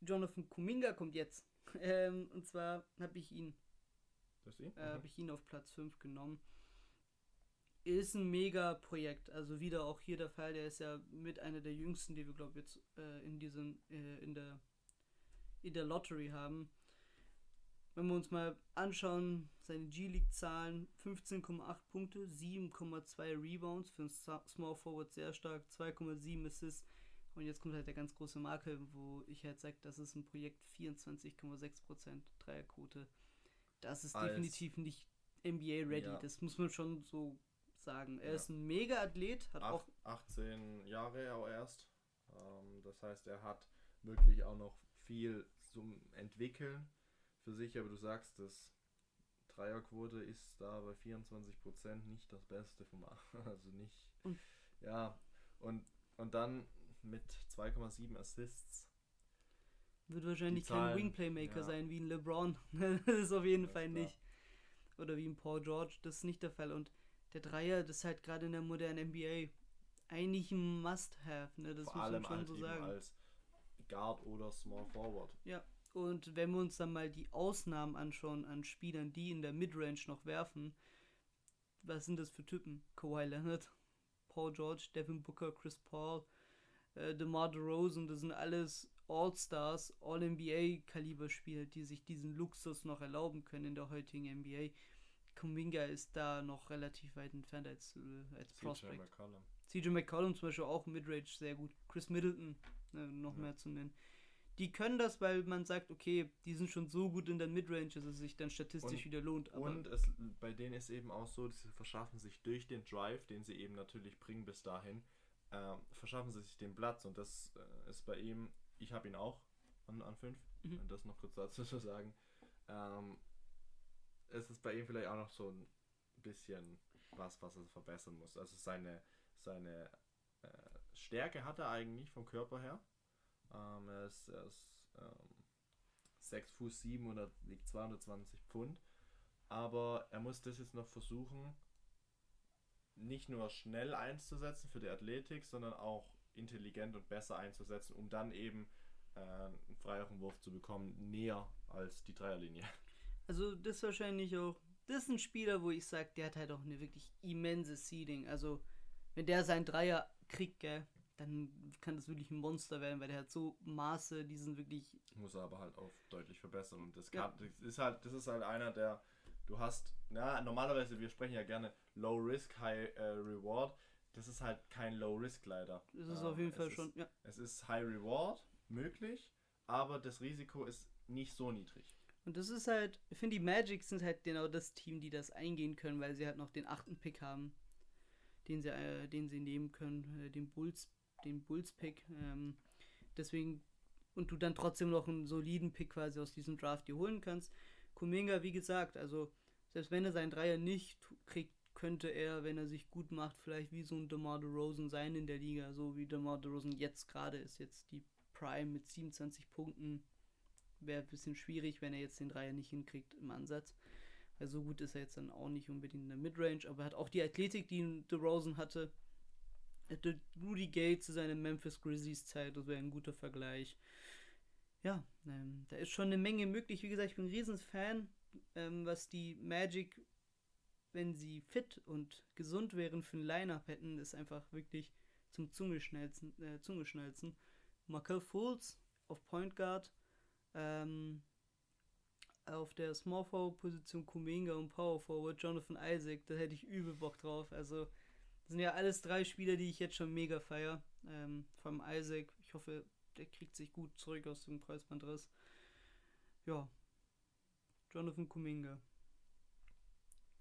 Jonathan Kuminga kommt jetzt. ähm, und zwar habe ich ihn Das sie? äh, habe ich ihn auf Platz 5 genommen. Ist ein mega Projekt. Also wieder auch hier der Fall, der ist ja mit einer der jüngsten, die wir glaube jetzt äh, in diesem äh, in der in der Lottery haben. Wenn wir uns mal anschauen, seine G-League-Zahlen, 15,8 Punkte, 7,2 Rebounds, für einen Small Forward sehr stark, 2,7 Assists. Und jetzt kommt halt der ganz große Makel, wo ich halt sage, das ist ein Projekt 24,6% Dreierquote. Das ist Als- definitiv nicht NBA-ready, Ja. das muss man schon so sagen. Er Ja. ist ein Mega-Athlet, hat auch Acht, 18 Jahre auch erst. Ähm, das heißt, er hat wirklich auch noch viel zum Entwickeln für sich. Aber du sagst, das Dreierquote ist da bei 24% nicht das Beste vom A- Also nicht. Und- ja, und, und dann mit 2,7 Assists. Wird wahrscheinlich kein Wing-Playmaker ja. sein wie ein LeBron. das ist auf jeden Das Fall nicht. Oder wie ein Paul George, das ist nicht der Fall. Und der Dreier, das ist halt gerade in der modernen NBA eigentlich ein Must-Have, ne? Das vor muss allem man schon halt so sagen. als Guard oder Small Forward. Und wenn wir uns dann mal die Ausnahmen anschauen an Spielern, die in der Midrange noch werfen, was sind das für Typen? Kawhi Leonard, Paul George, Devin Booker, Chris Paul, äh, DeMar DeRozan, das sind alles All-Stars, All-NBA-Kaliber-Spieler, die sich diesen Luxus noch erlauben können in der heutigen NBA. Kuminga ist da noch relativ weit entfernt als, äh, als CJ Prospect. McCollum. CJ McCollum zum Beispiel auch Midrange sehr gut. Chris Middleton ne, noch Ja. mehr zu nennen. Die können das, weil man sagt, okay, die sind schon so gut in der Midrange, dass es sich dann statistisch Und- wieder lohnt. Aber Und es, bei denen ist eben auch so, sie verschaffen sich durch den Drive, den sie eben natürlich bringen bis dahin, ähm, verschaffen sie sich den Platz. Und das äh, ist bei ihm, ich habe ihn auch an, an 5, Mhm. um das noch kurz dazu zu sagen. Ähm, es ist bei ihm vielleicht auch noch so ein bisschen was, was er verbessern muss. Also seine, seine äh, Stärke hat er eigentlich vom Körper her. Ähm, er ist, er ist ähm, 6 Fuß 7 und er wiegt 220 Pfund. Aber er muss das jetzt noch versuchen, nicht nur schnell einzusetzen für die Athletik, sondern auch intelligent und besser einzusetzen, um dann eben äh, einen freieren Wurf zu bekommen, näher als die Dreierlinie. Also das ist wahrscheinlich auch, das ist ein Spieler, wo ich sage, der hat halt auch eine wirklich immense Seeding. Also wenn der seinen Dreier kriegt, gell, dann kann das wirklich ein Monster werden, weil der hat so Maße, die sind wirklich Muss er aber halt auch deutlich verbessern. Und das, Ja. kann, das ist halt, das ist halt einer, der du hast, na, normalerweise, wir sprechen ja gerne Low Risk, High äh, Reward. Das ist halt kein Low Risk leider. Das ist Ähm, auf jeden Fall ist- schon, ja. Es ist High Reward möglich, aber das Risiko ist nicht so niedrig. Und das ist halt, ich finde, die Magic sind halt genau das Team, die das eingehen können, weil sie halt noch den achten Pick haben, den sie, äh, den sie nehmen können, äh, den Bulls, den Bulls-Pick. Ähm, deswegen, und du dann trotzdem noch einen soliden Pick quasi aus diesem Draft dir holen kannst. Kuminga, wie gesagt, also selbst wenn er seinen Dreier nicht kriegt, könnte er, wenn er sich gut macht, vielleicht wie so ein DeMar DeRozan sein in der Liga, so wie DeMar DeRozan jetzt gerade ist, jetzt die Prime mit 27 Punkten. Wäre ein bisschen schwierig, wenn er jetzt den Dreier nicht hinkriegt im Ansatz. Weil so gut ist er jetzt dann auch nicht unbedingt in der Midrange, aber er hat auch die Athletik, die DeRozan hatte. Er hatte Rudy Gay zu seiner Memphis Grizzlies Zeit, das wäre ein guter Vergleich. Ja, ähm, da ist schon eine Menge möglich. Wie gesagt, ich bin ein Riesensfan, ähm, was die Magic, wenn sie fit und gesund wären für ein Line-Up hätten, ist einfach wirklich zum Zungeschnalzen. Äh, Zungeschnalzen. Markel Fultz auf Point Guard, ähm, auf der Small Forward Position Kuminga und Power Forward Jonathan Isaac, da hätte ich übel Bock drauf. Also, das sind ja alles drei Spieler, die ich jetzt schon mega feier. Ähm, vor allem Isaac, ich hoffe, der kriegt sich gut zurück aus dem Kreuzbandriss. Ja. Jonathan Kuminga.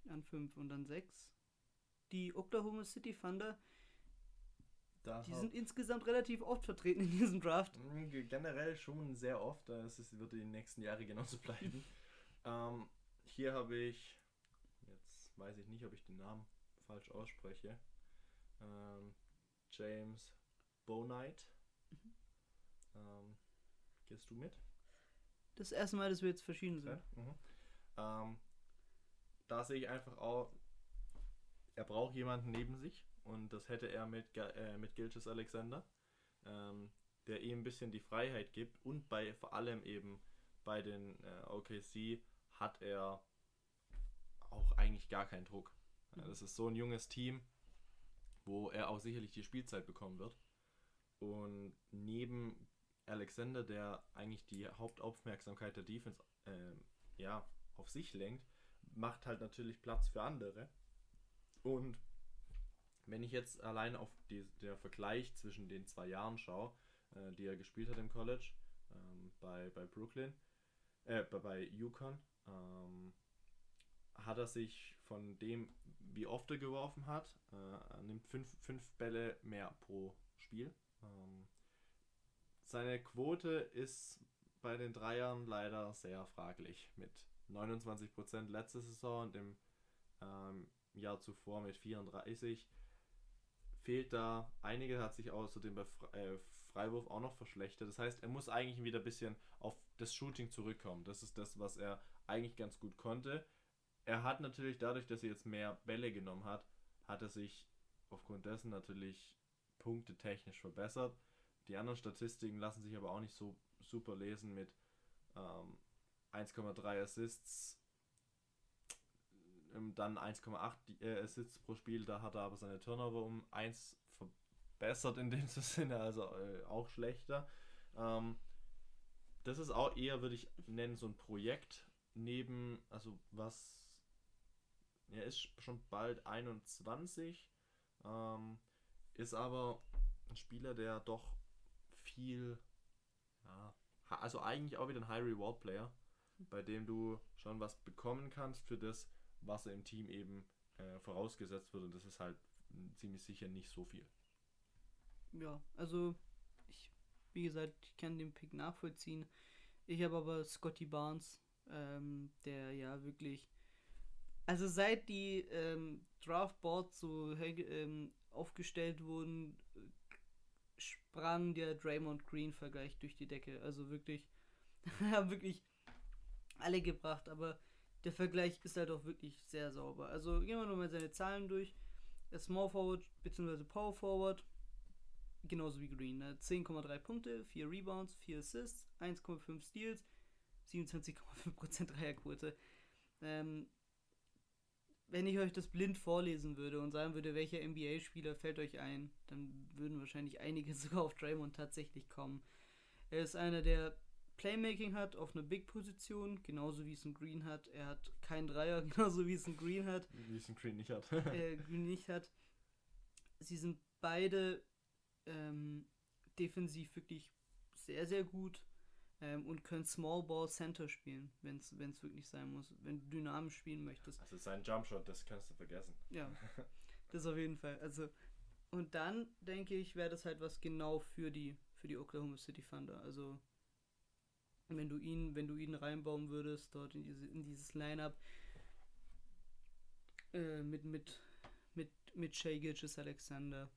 An 5 und dann 6. Die Oklahoma City Thunder, Da die sind insgesamt relativ oft vertreten in diesem Draft. Ge- Generell schon sehr oft, das wird in den nächsten Jahren genauso bleiben. ähm, hier habe ich, jetzt weiß ich nicht, ob ich den Namen falsch ausspreche, ähm, James Bonight. Ähm, gehst du mit? Das erste Mal, dass wir jetzt verschieden sind. Ja? Mhm. Ähm, da sehe ich einfach auch, er braucht jemanden neben sich und das hätte er mit, äh, mit Gilches Alexander, ähm, der ihm ein bisschen die Freiheit gibt und bei vor allem eben bei den äh, OKC hat er auch eigentlich gar keinen Druck. Ja, das ist so ein junges Team, wo er auch sicherlich die Spielzeit bekommen wird. Und neben Alexander, der eigentlich die Hauptaufmerksamkeit der Defense äh, ja, auf sich lenkt, macht halt natürlich Platz für andere. Und wenn ich jetzt allein auf die, der Vergleich zwischen den zwei Jahren schaue, äh, die er gespielt hat im College, ähm, bei, bei Brooklyn, äh, bei, bei Yukon, ähm, hat er sich von dem, wie oft er geworfen hat, äh, nimmt fünf, fünf Bälle mehr pro Spiel. Ähm, seine Quote ist bei den Dreiern leider sehr fraglich mit 29% letzte Saison und im ähm, Jahr zuvor mit 34. Fehlt da einige, hat sich außerdem bei Fre äh, Freiwurf auch noch verschlechtert. Das heißt, er muss eigentlich wieder ein bisschen auf das Shooting zurückkommen. Das ist das, was er eigentlich ganz gut konnte. Er hat natürlich dadurch, dass er jetzt mehr Bälle genommen hat, hat er sich aufgrund dessen natürlich Punkte technisch verbessert. Die anderen Statistiken lassen sich aber auch nicht so super lesen mit ähm, 1,3 Assists, dann 1,8 äh, Assists pro Spiel. Da hat er aber seine Turnover um 1 verbessert in dem Sinne, also äh, auch schlechter. Ähm, das ist auch eher, würde ich nennen, so ein Projekt neben, also was, er ist schon bald 21, ähm, ist aber ein Spieler, der doch viel, ja, also eigentlich auch wieder ein High Reward Player, bei dem du schon was bekommen kannst für das, was im Team eben äh, vorausgesetzt wird und das ist halt ziemlich sicher nicht so viel. Ja, also ich, wie gesagt, ich kann den Pick nachvollziehen. Ich habe aber Scotty Barnes, ähm, der ja wirklich, also seit die ähm, Draftboards so ähm, aufgestellt wurden, sprang der Draymond Green Vergleich durch die Decke. Also wirklich, haben wirklich alle gebracht, aber der Vergleich ist halt auch wirklich sehr sauber. Also gehen wir nochmal seine Zahlen durch. Small Forward bzw. Power Forward, genauso wie Green. Ne? 10,3 Punkte, 4 Rebounds, 4 Assists, 1,5 Steals, 27,5% Dreierquote. Ähm, wenn ich euch das blind vorlesen würde und sagen würde, welcher NBA-Spieler fällt euch ein, dann würden wahrscheinlich einige sogar auf Draymond tatsächlich kommen. Er ist einer, der Playmaking hat auf einer Big-Position, genauso wie es ein Green hat. Er hat keinen Dreier, genauso wie es ein Green hat. Wie es ein Green nicht hat. äh, Green nicht hat. Sie sind beide ähm, defensiv wirklich sehr, sehr gut ähm, und können Small Ball Center spielen, wenn es wirklich sein muss, wenn du dynamisch spielen möchtest. Also sein Jumpshot, das kannst du vergessen. Ja, das auf jeden Fall. Also und dann denke ich, wäre das halt was genau für die für die Oklahoma City Thunder. Also wenn du ihn, wenn du ihn reinbauen würdest dort in, diese, in dieses Lineup äh, mit mit mit mit Shea Gilgis Alexander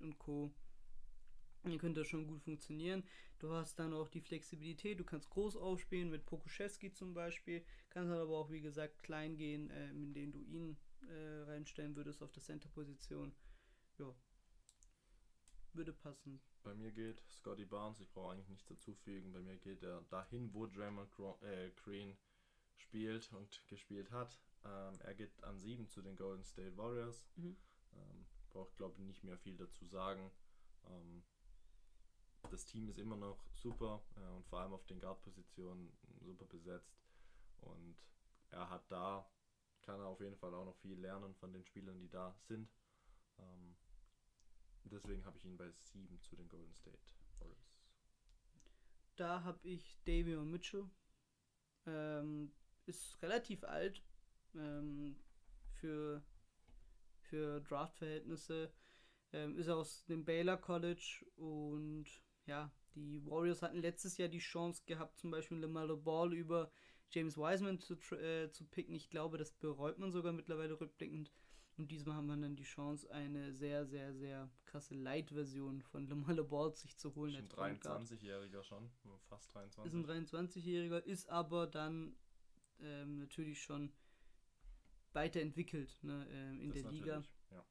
und Co. Dann könnte das schon gut funktionieren. Du hast dann auch die Flexibilität, du kannst groß aufspielen mit Pokuschewski zum Beispiel, kannst aber auch wie gesagt klein gehen, äh, indem du ihn äh, reinstellen würdest auf der Center-Position. Ja. Würde passen. Bei mir geht Scotty Barnes, ich brauche eigentlich nichts dazufügen, bei mir geht er dahin, wo Draymond äh, Green spielt und gespielt hat. Ähm, er geht an 7 zu den Golden State Warriors. Mhm. Ähm, braucht, glaube ich, nicht mehr viel dazu sagen. Ähm, das Team ist immer noch super äh, und vor allem auf den Guard-Positionen super besetzt. Und er hat da, kann er auf jeden Fall auch noch viel lernen von den Spielern, die da sind. Ähm, deswegen habe ich ihn bei 7 zu den Golden State Warriors. Da habe ich Davion Mitchell. Ähm, ist relativ alt ähm, für, für Draft-Verhältnisse. Ähm, ist aus dem Baylor College und ja, die Warriors hatten letztes Jahr die Chance gehabt, zum Beispiel LaMelo Ball über James Wiseman zu, äh, zu picken. Ich glaube, das bereut man sogar mittlerweile rückblickend. Und diesmal haben wir dann die Chance, eine sehr, sehr, sehr krasse Light-Version von LaMelo Ball sich zu holen. Ist ein 23-Jähriger schon, fast 23. Ist ein 23-Jähriger, ist aber dann ähm, natürlich schon weiterentwickelt ne, ähm, in Das der Liga. Ja.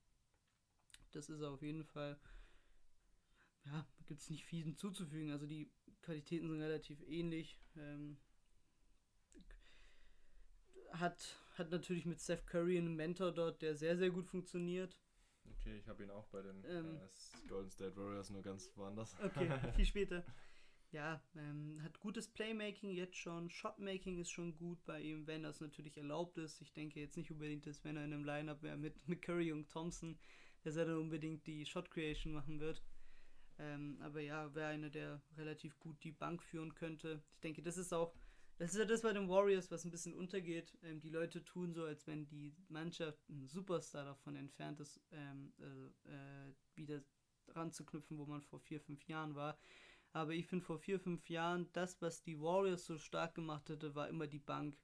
Das ist auf jeden Fall. Ja, gibt es nicht viel hinzuzufügen. Also die Qualitäten sind relativ ähnlich. Ähm, hat, hat natürlich mit Steph Curry einen Mentor dort, der sehr, sehr gut funktioniert. Okay, ich habe ihn auch bei den Ähm. äh, Golden State Warriors nur ganz woanders. Okay, viel später. ja, ähm, hat gutes Playmaking jetzt schon. Shotmaking ist schon gut bei ihm, wenn das natürlich erlaubt ist. Ich denke jetzt nicht unbedingt, dass wenn er in einem Lineup wäre mit, mit Curry und Thompson, dass er dann unbedingt die Shot Creation machen wird. Ähm, aber ja, wäre einer, der relativ gut die Bank führen könnte. Ich denke, das ist auch, das ist ja das bei den Warriors, was ein bisschen untergeht. Ähm, die Leute tun so, als wenn die Mannschaft ein Superstar davon entfernt ist, ähm, äh, äh, wieder ranzuknüpfen, wo man vor vier, fünf Jahren war. Aber ich finde, vor vier, fünf Jahren, das, was die Warriors so stark gemacht hatte, war immer die Bank.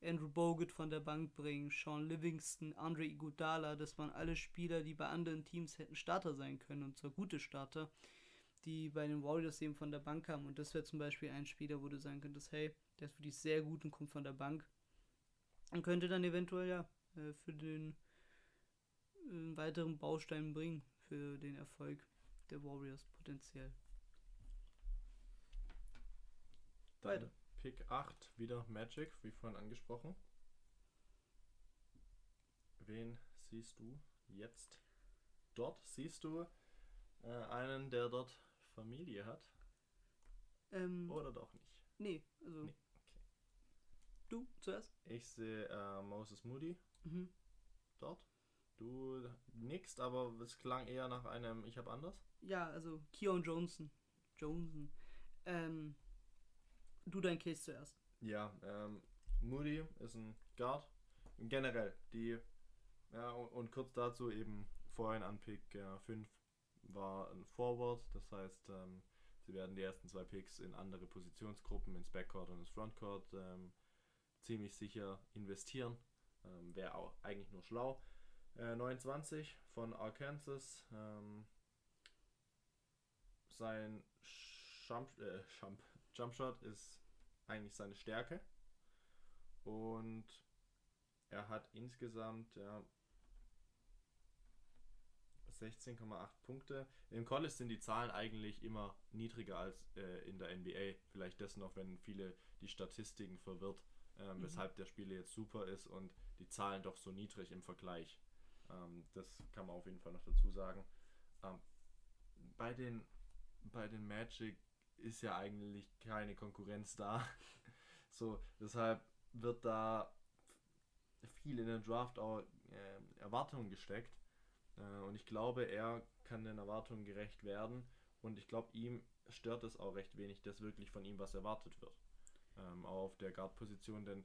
Andrew Bogut von der Bank bringen, Sean Livingston, Andre Iguodala, das waren alle Spieler, die bei anderen Teams hätten Starter sein können, und zwar gute Starter, die bei den Warriors eben von der Bank kamen. Und das wäre zum Beispiel ein Spieler, wo du sagen könntest, hey, der ist wirklich sehr gut und kommt von der Bank. Und könnte dann eventuell ja äh, für den äh, weiteren Baustein bringen, für den Erfolg der Warriors potenziell. Dann Weiter. Pick 8, wieder Magic, wie vorhin angesprochen. Wen siehst du jetzt dort? Siehst du äh, einen, der dort Familie hat? Ähm, Oder doch nicht? nee, also Nee. Du zuerst. Ich sehe äh, Moses Moody Mhm. dort. Du nix, aber es klang eher nach einem Ich hab anders. Ja, also Keon Johnson. Johnson. Ähm, du dein Case zuerst. Ja, ähm, Moody ist ein Guard. Generell, die, ja, und, und kurz dazu eben vorhin an Pick 5 war ein Forward, das heißt, ähm, sie werden die ersten zwei Picks in andere Positionsgruppen, ins Backcourt und ins Frontcourt, ähm, ziemlich sicher investieren. Ähm, Wäre auch eigentlich nur schlau. Äh, 29 von Arkansas. Ähm, sein Jump, äh, Jump, Jumpshot ist eigentlich seine Stärke. Und er hat insgesamt ja, 16,8 Punkte. Im College sind die Zahlen eigentlich immer niedriger als äh, in der NBA. Vielleicht das noch, wenn viele die Statistiken verwirrt, ähm, Mhm. weshalb der Spieler jetzt super ist und die Zahlen doch so niedrig im Vergleich. Ähm, das kann man auf jeden Fall noch dazu sagen. Ähm, bei, den, bei den Magic ist ja eigentlich keine Konkurrenz da. so, deshalb wird da viel in den Draft auch äh, Erwartungen gesteckt. Äh, und ich glaube, er kann den Erwartungen gerecht werden. Und ich glaube, ihm stört es auch recht wenig, dass wirklich von ihm was erwartet wird. Ähm, auch auf der Guard-Position, denn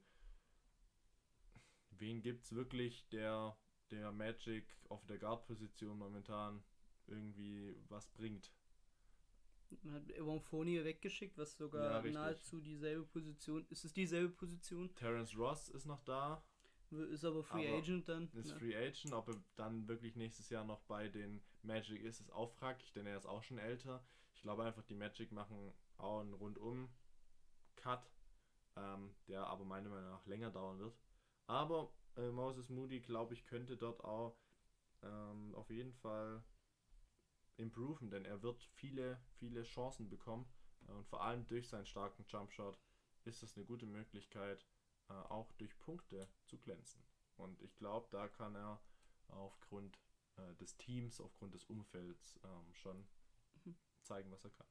wen gibt es wirklich, der, der Magic auf der Guard-Position momentan irgendwie was bringt? Man hat Evan Fournier weggeschickt, was Ja, sogar richtig. nahezu dieselbe Position ist. Es dieselbe Position, Terence Ross ist noch da, ist aber Free Aber Agent dann. ist ne? Free Agent. Ob er dann wirklich nächstes Jahr noch bei den Magic ist, ist auch fraglich, denn er ist auch schon älter. Ich glaube einfach, die Magic machen auch einen Rundum-Cut, ähm, der aber meiner Meinung nach länger dauern wird. Aber äh, Moses Moody, glaube ich, könnte dort auch ähm, auf jeden Fall improven, denn er wird viele, viele Chancen bekommen. Äh, und vor allem durch seinen starken Jumpshot ist es eine gute Möglichkeit, äh, auch durch Punkte zu glänzen. Und ich glaube, da kann er aufgrund äh, des Teams, aufgrund des Umfelds ähm, schon Mhm. zeigen, was er kann.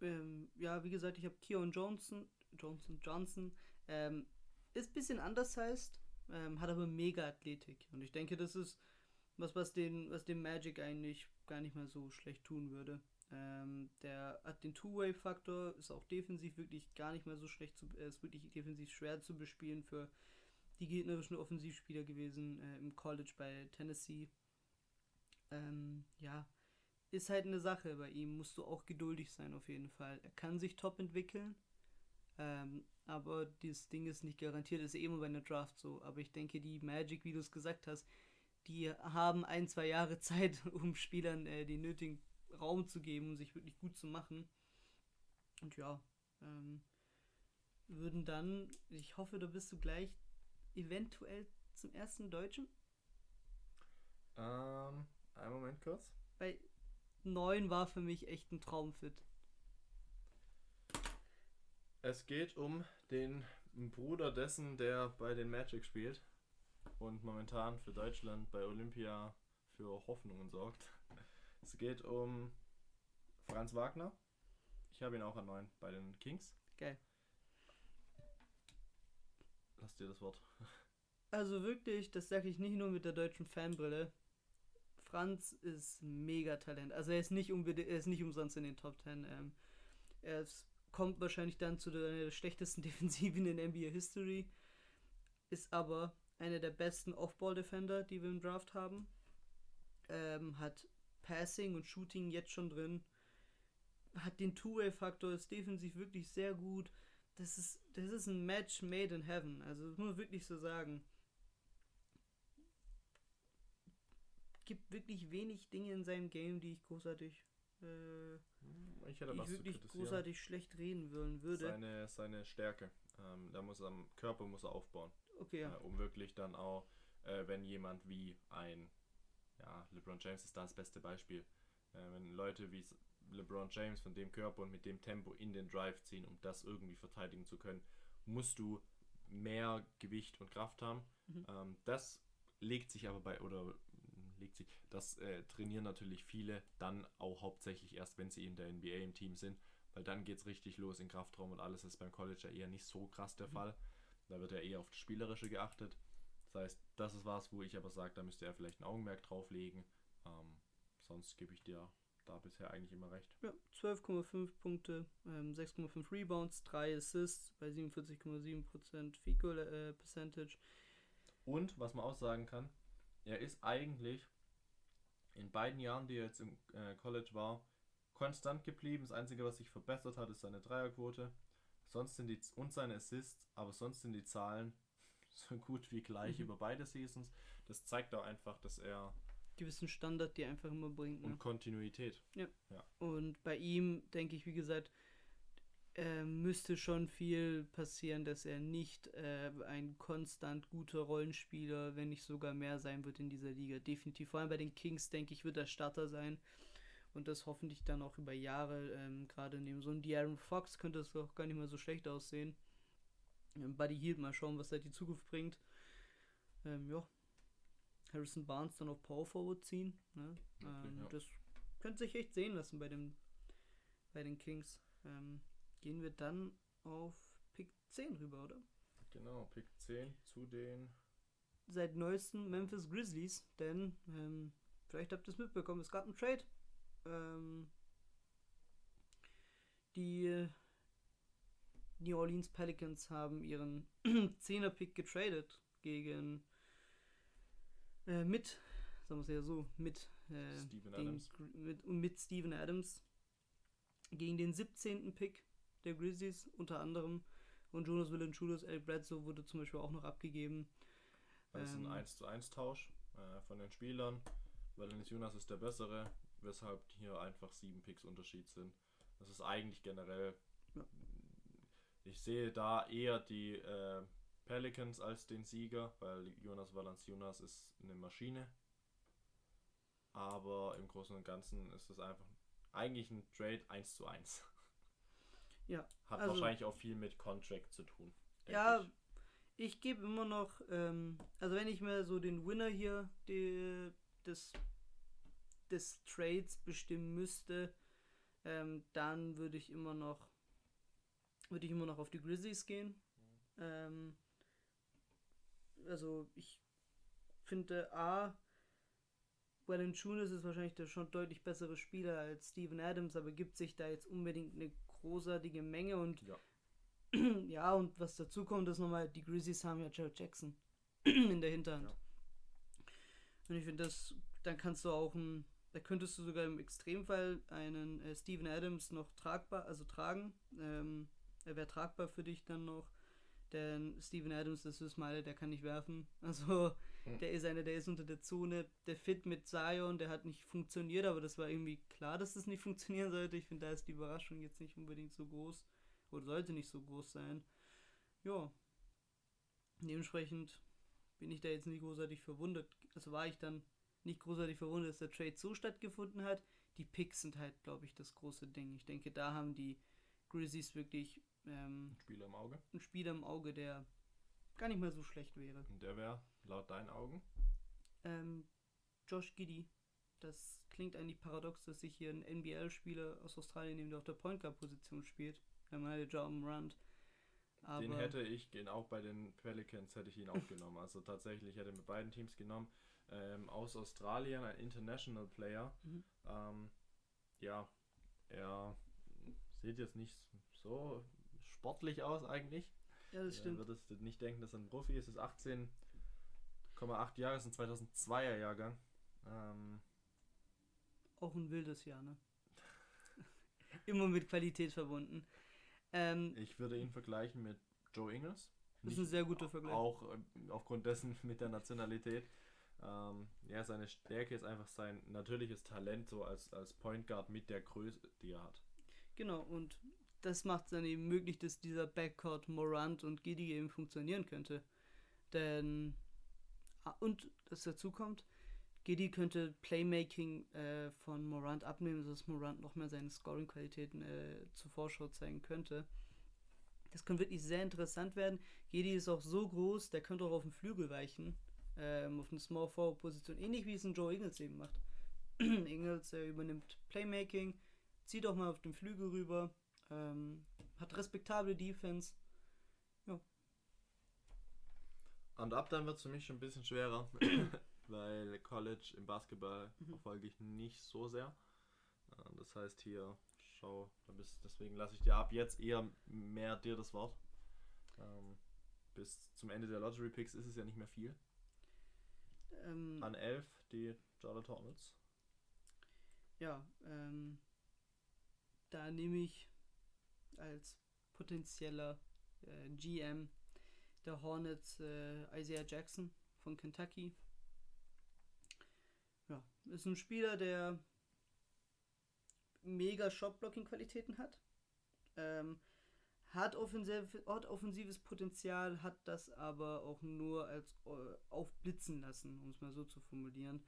ähm, ja, wie gesagt, ich habe Keon Johnson, Johnson, Johnson, ähm, ist ein bisschen anders heißt, ähm, hat aber mega Athletik. Und ich denke, das ist was, was den, was dem Magic eigentlich gar nicht mal so schlecht tun würde. Ähm, der hat den Two-Way-Faktor, ist auch defensiv wirklich gar nicht mal so schlecht zu, äh, ist wirklich defensiv schwer zu bespielen für die gegnerischen Offensivspieler gewesen äh, im College bei Tennessee. Ähm, ja, ist halt eine Sache. Bei ihm musst du auch geduldig sein, auf jeden Fall. Er kann sich top entwickeln, ähm, aber das Ding ist nicht garantiert. Ist eh immer bei einer Draft so. Aber ich denke, die Magic, wie du es gesagt hast, die haben ein, zwei Jahre Zeit, um Spielern äh, den nötigen Raum zu geben, um sich wirklich gut zu machen. Und ja, ähm, würden dann, ich hoffe, da bist du gleich eventuell zum ersten Deutschen. Ähm, einen Moment kurz. Weil 9 war für mich echt ein Traumfit. Es geht um den Bruder dessen, der bei den Magic spielt und momentan für Deutschland bei Olympia für Hoffnungen sorgt. Es geht um Franz Wagner. Ich habe ihn auch an 9 bei den Kings. Geil. Lass dir das Wort. Also wirklich, das sage ich nicht nur mit der deutschen Fanbrille. Franz ist mega Talent. Also er ist nicht, unbedingt, er ist nicht umsonst in den Top 10. Ähm, er ist, kommt wahrscheinlich dann zu der, der schlechtesten Defensiven in NBA History. Ist aber einer der besten Off-Ball-Defender, die wir im Draft haben. Ähm, hat Passing und Shooting jetzt schon drin. Hat den Two-Way-Faktor, ist defensiv wirklich sehr gut. Das ist, das ist ein Match made in heaven. Also das muss man wirklich so sagen. Gibt wirklich wenig Dinge in seinem Game, die ich großartig, äh, Ich hätte ich wirklich großartig schlecht reden wollen würde. Seine, seine Stärke. Ähm, da muss er am Körper muss er aufbauen. okay, ja. äh, um wirklich dann auch, äh, wenn jemand wie ein, ja, LeBron James ist da das beste Beispiel. Äh, wenn Leute wie LeBron James von dem Körper und mit dem Tempo in den Drive ziehen, um das irgendwie verteidigen zu können, musst du mehr Gewicht und Kraft haben. Mhm. Ähm, das legt sich aber bei, oder legt sich, das äh, trainieren natürlich viele dann auch hauptsächlich erst, wenn sie in der NBA im Team sind, weil dann geht es richtig los in Kraftraum und alles ist beim College ja eher nicht so krass der Fall. Da wird ja eher auf das Spielerische geachtet. Das heißt, das ist was, wo ich aber sage, da müsste er vielleicht ein Augenmerk drauf legen. Ähm, sonst gebe ich dir da bisher eigentlich immer recht. Ja, 12,5 Punkte, ähm, 6,5 Rebounds, 3 Assists bei 47,7% Field Goal äh, Percentage. Und was man auch sagen kann, er ist eigentlich in beiden Jahren, die er jetzt im äh, College war, konstant geblieben. Das Einzige, was sich verbessert hat, ist seine Dreierquote. Sonst sind die und seine Assists, aber sonst sind die Zahlen so gut wie gleich Mhm. über beide Seasons. Das zeigt auch einfach, dass er Gewissen Standard, die er einfach immer bringt. Ne? und Kontinuität. Und bei ihm denke ich, wie gesagt, äh, müsste schon viel passieren, dass er nicht äh, ein konstant guter Rollenspieler, wenn nicht sogar mehr sein wird in dieser Liga. Definitiv. Vor allem bei den Kings, denke ich, wird er Starter sein. Und das hoffentlich dann auch über Jahre, ähm, gerade neben so einem De'Aaron Fox könnte es auch gar nicht mehr so schlecht aussehen. Ähm, Buddy Hield, mal schauen, was da die Zukunft bringt. Ähm, ja. Harrison Barnes dann auf Power Forward ziehen. Ne? Wirklich, Ähm, ja. Das könnte sich echt sehen lassen bei, dem, bei den Kings. Ähm, gehen wir dann auf Pick 10 rüber, oder? Genau, Pick 10 zu den. Seit neuestem Memphis Grizzlies, denn ähm, vielleicht habt ihr es mitbekommen, es gab einen Trade. Ähm, die New Orleans Pelicans haben ihren 10er Pick getradet gegen äh, mit, sagen wir es ja so, mit äh, Steven den Adams. Mit, mit Steven Adams gegen den 17. Pick der Grizzlies unter anderem und Jonas Valanciunas, El Bledsoe wurde zum Beispiel auch noch abgegeben. Das ist ein Ähm. 1 zu 1 Tausch äh, von den Spielern. Jonas ist der bessere, weshalb hier einfach sieben Picks Unterschied sind. Das ist eigentlich generell. Ja. Ich sehe da eher die äh, Pelicans als den Sieger, weil Jonas Valanciunas ist eine Maschine. Aber im Großen und Ganzen ist es einfach eigentlich ein Trade 1 zu 1. Ja, Hat also- wahrscheinlich auch viel mit Contract zu tun. Ja, ich. ich gebe immer noch, ähm, also wenn ich mir so den Winner hier die, des, des Trades bestimmen müsste, ähm, dann würde ich immer noch, würde ich immer noch auf die Grizzlies gehen. Ähm, also ich finde A, Valanciunas ist wahrscheinlich der schon deutlich bessere Spieler als Steven Adams, aber gibt sich da jetzt unbedingt eine großartige Menge und Ja. ja, und was dazu kommt, ist nochmal, die Grizzlies haben ja Jared Jackson in der Hinterhand. Ja. Und ich finde, das, dann kannst du auch ein, da könntest du sogar im Extremfall einen äh, Steven Adams noch tragbar, also tragen. Ähm, er wäre tragbar für dich dann noch. Denn Steven Adams, das ist mal, der kann nicht werfen. Also. Der ist einer, der ist unter der Zone. Der Fit mit Zion, der hat nicht funktioniert, aber das war irgendwie klar, dass es nicht funktionieren sollte. Ich finde, da ist die Überraschung jetzt nicht unbedingt so groß. Oder sollte nicht so groß sein. Ja. Dementsprechend bin ich da jetzt nicht großartig verwundert. Also war ich dann nicht großartig verwundert, dass der Trade so stattgefunden hat. Die Picks sind halt, glaube ich, das große Ding. Ich denke, da haben die Grizzlies wirklich ähm, Spieler im Auge. einen Spieler im Auge, der gar nicht mal so schlecht wäre. Und der wäre laut deinen Augen Ähm, Josh Giddy das klingt eigentlich paradox, dass sich hier ein NBL-Spieler aus Australien neben der auf der Point Guard-Position spielt. Wenn man halt John Rand. Aber Den hätte ich gen- auch bei den Pelicans hätte ich ihn auch genommen. Also tatsächlich hätte ich mit beiden Teams genommen. Ähm, aus Australien ein International Player. Mhm. Ähm, ja, er sieht jetzt nicht so sportlich aus eigentlich. Ja, das Ja, stimmt. würdest du nicht denken, dass er ein Profi ist. Ist 18,8 Jahre, ist ein 2002er Jahrgang. Ähm, Auch ein wildes Jahr, ne? Immer mit Qualität verbunden. Ähm, ich würde ihn vergleichen mit Joe Ingles. Das ist ein sehr guter Vergleich. Auch ähm, aufgrund dessen mit der Nationalität. Ähm, ja, seine Stärke ist einfach sein natürliches Talent, so als, als Point Guard mit der Größe, die er hat. Genau, und das macht es dann eben möglich, dass dieser Backcourt Morant und Giddy eben funktionieren könnte. Denn, ah, und das dazu kommt, Giddy könnte Playmaking äh, von Morant abnehmen, sodass Morant noch mehr seine Scoring-Qualitäten äh, zur Vorschau zeigen könnte. Das könnte wirklich sehr interessant werden. Giddy ist auch so groß, der könnte auch auf den Flügel weichen, ähm, auf eine Small Forward Position, ähnlich wie es ein Joe Ingles eben macht. Ingles äh, übernimmt Playmaking, zieht auch mal auf den Flügel rüber, ähm, hat respektable Defense. Und ab dann wird es für mich schon ein bisschen schwerer, weil College im Basketball Mhm. verfolge ich nicht so sehr. Äh, Das heißt hier, schau, deswegen lasse ich dir ab jetzt eher mehr dir das Wort. Ähm, bis zum Ende der Lottery Picks ist es ja nicht mehr viel. Ähm, An 11 die Charlotte Hornets. ja, ähm, da nehme ich als potenzieller äh, GM der Hornets äh, Isaiah Jackson von Kentucky. Ja, ist ein Spieler, der mega Shot-Blocking-Qualitäten hat. Ähm, hat, offensiv, hat offensives Potenzial, hat das aber auch nur als äh, aufblitzen lassen, um es mal so zu formulieren.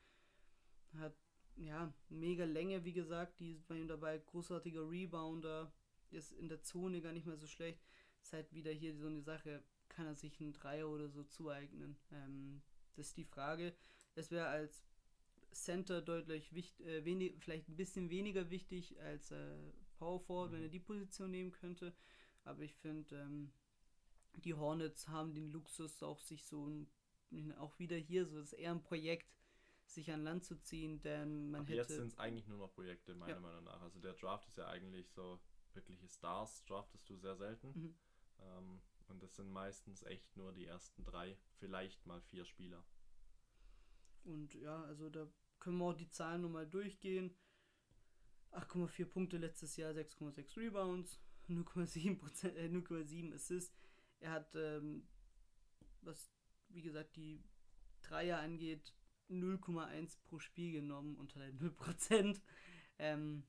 Hat ja mega Länge, wie gesagt, die ist bei ihm dabei, großartiger Rebounder, ist in der Zone gar nicht mehr so schlecht. Ist halt wieder hier so eine Sache, kann er sich einen Dreier oder so zueignen? Ähm, das ist die Frage. Es wäre als Center deutlich wichtig, äh, wenig, vielleicht ein bisschen weniger wichtig als äh, Power Forward, wenn er die Position nehmen könnte. Aber ich finde, ähm, die Hornets haben den Luxus, auch sich so ein, auch wieder hier, so ist eher ein Projekt, sich an Land zu ziehen, denn man jetzt hätte. sind es eigentlich nur noch Projekte, meiner Ja. Meinung nach. Also der Draft ist ja eigentlich so, wirkliche Stars draftest du sehr selten. Mhm. Ähm, und das sind meistens echt nur die ersten drei, vielleicht mal vier Spieler. Und ja, also da können wir auch die Zahlen nochmal durchgehen. 8,4 Punkte letztes Jahr, 6,6 Rebounds, 0,7 Prozent, äh, 0,7 Assists. Er hat, ähm, was wie gesagt die Dreier angeht, 0,1 pro Spiel genommen unter halt 0%. Ähm,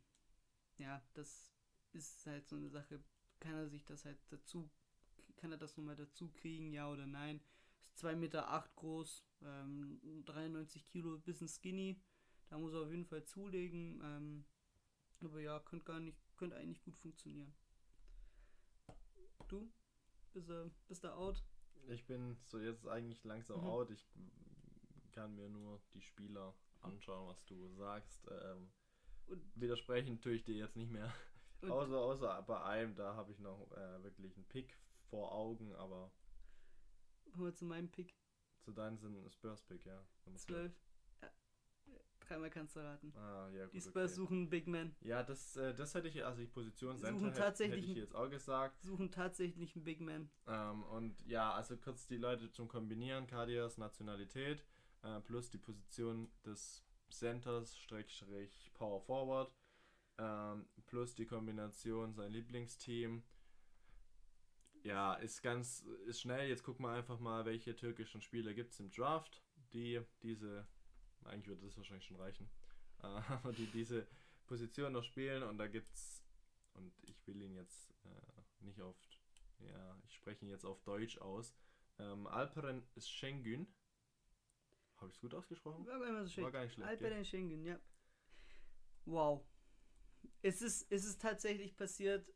ja, das ist halt so eine Sache. Kann er sich das halt dazu, kann er das nochmal dazu kriegen, ja oder nein? Ist 2,8 Meter acht groß, ähm, 93 Kilo, bisschen skinny. Da muss er auf jeden Fall zulegen. Ähm, aber ja, könnte gar nicht, könnte eigentlich gut funktionieren. Du? Bist du, bist du out? Ich bin so jetzt eigentlich langsam Mhm. out. Ich kann mir nur die Spieler anschauen, was du sagst. Ähm, Und- widersprechen tue ich dir jetzt nicht mehr. Außer, außer bei einem, da habe ich noch äh, wirklich einen Pick vor Augen, aber wir zu meinem Pick. zu deinen sind Spurs-Pick, ja. 12. Ja. Dreimal kannst du raten. Ah, ja, gut, Die Spurs okay. suchen einen Big Man. Ja, das, äh, das hätte ich, also die Position Suchen Center tatsächlich hätte ich jetzt auch gesagt. Suchen tatsächlich einen Big Man. Ähm, und ja, also kurz die Leute zum Kombinieren, Kadias Nationalität äh, plus die Position des Centers, Schrägstrich Power Forward, ähm, plus die Kombination sein Lieblingsteam. Ja, ist ganz, ist schnell. Jetzt gucken wir einfach mal, welche türkischen Spieler gibt es im Draft, die diese, eigentlich würde das wahrscheinlich schon reichen, äh, die diese Position noch spielen und da gibt's, und ich will ihn jetzt äh, nicht auf ja, ich spreche ihn jetzt auf Deutsch aus. Ähm, Alperen Schengen. Habe ich es gut ausgesprochen? War so. War gar nicht schlecht. Albert gell? Schengen, ja. Wow. Es ist, es ist tatsächlich passiert.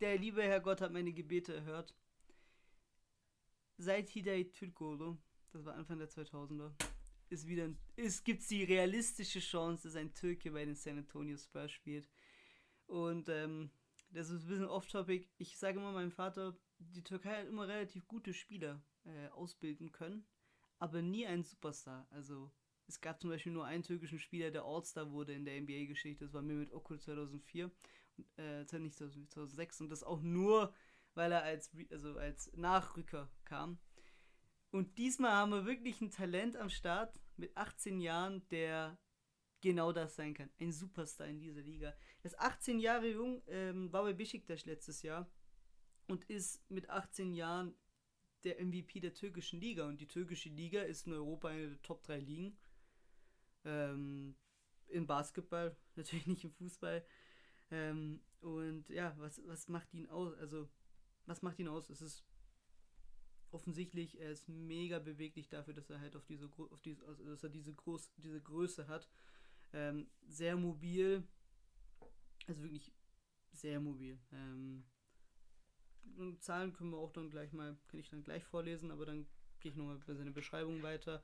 Der liebe Herr Gott hat meine Gebete erhört. Seit Hidayet Türkoglu, das war Anfang der 2000er, ist wieder ein, ist, gibt's die realistische Chance, dass ein Türke bei den San Antonio Spurs spielt. Und ähm, das ist ein bisschen off-topic. Ich sage immer meinem Vater, die Türkei hat immer relativ gute Spieler äh, ausbilden können, aber nie einen Superstar. Also es gab zum Beispiel nur einen türkischen Spieler, der All-Star wurde in der NBA-Geschichte. Das war Mehmet Okur 2004, äh, nicht 2006 und das auch nur, weil er als, also als Nachrücker kam. Und diesmal haben wir wirklich ein Talent am Start mit 18 Jahren, der genau das sein kann. Ein Superstar in dieser Liga. Er ist 18 Jahre jung, ähm, war bei Besiktas letztes Jahr und ist mit 18 Jahren der MVP der türkischen Liga. Und die türkische Liga ist in Europa eine der Top 3 Ligen. Ähm, in Basketball, natürlich nicht im Fußball. Ähm, und ja, was, was macht ihn aus? Also, was macht ihn aus? Es ist offensichtlich, er ist mega beweglich dafür, dass er halt auf diese, auf diese also dass er diese, Groß, diese Größe hat. Ähm, sehr mobil, also wirklich sehr mobil. Ähm, Zahlen können wir auch dann gleich mal, kann ich dann gleich vorlesen, aber dann gehe ich nochmal bei seiner Beschreibung weiter.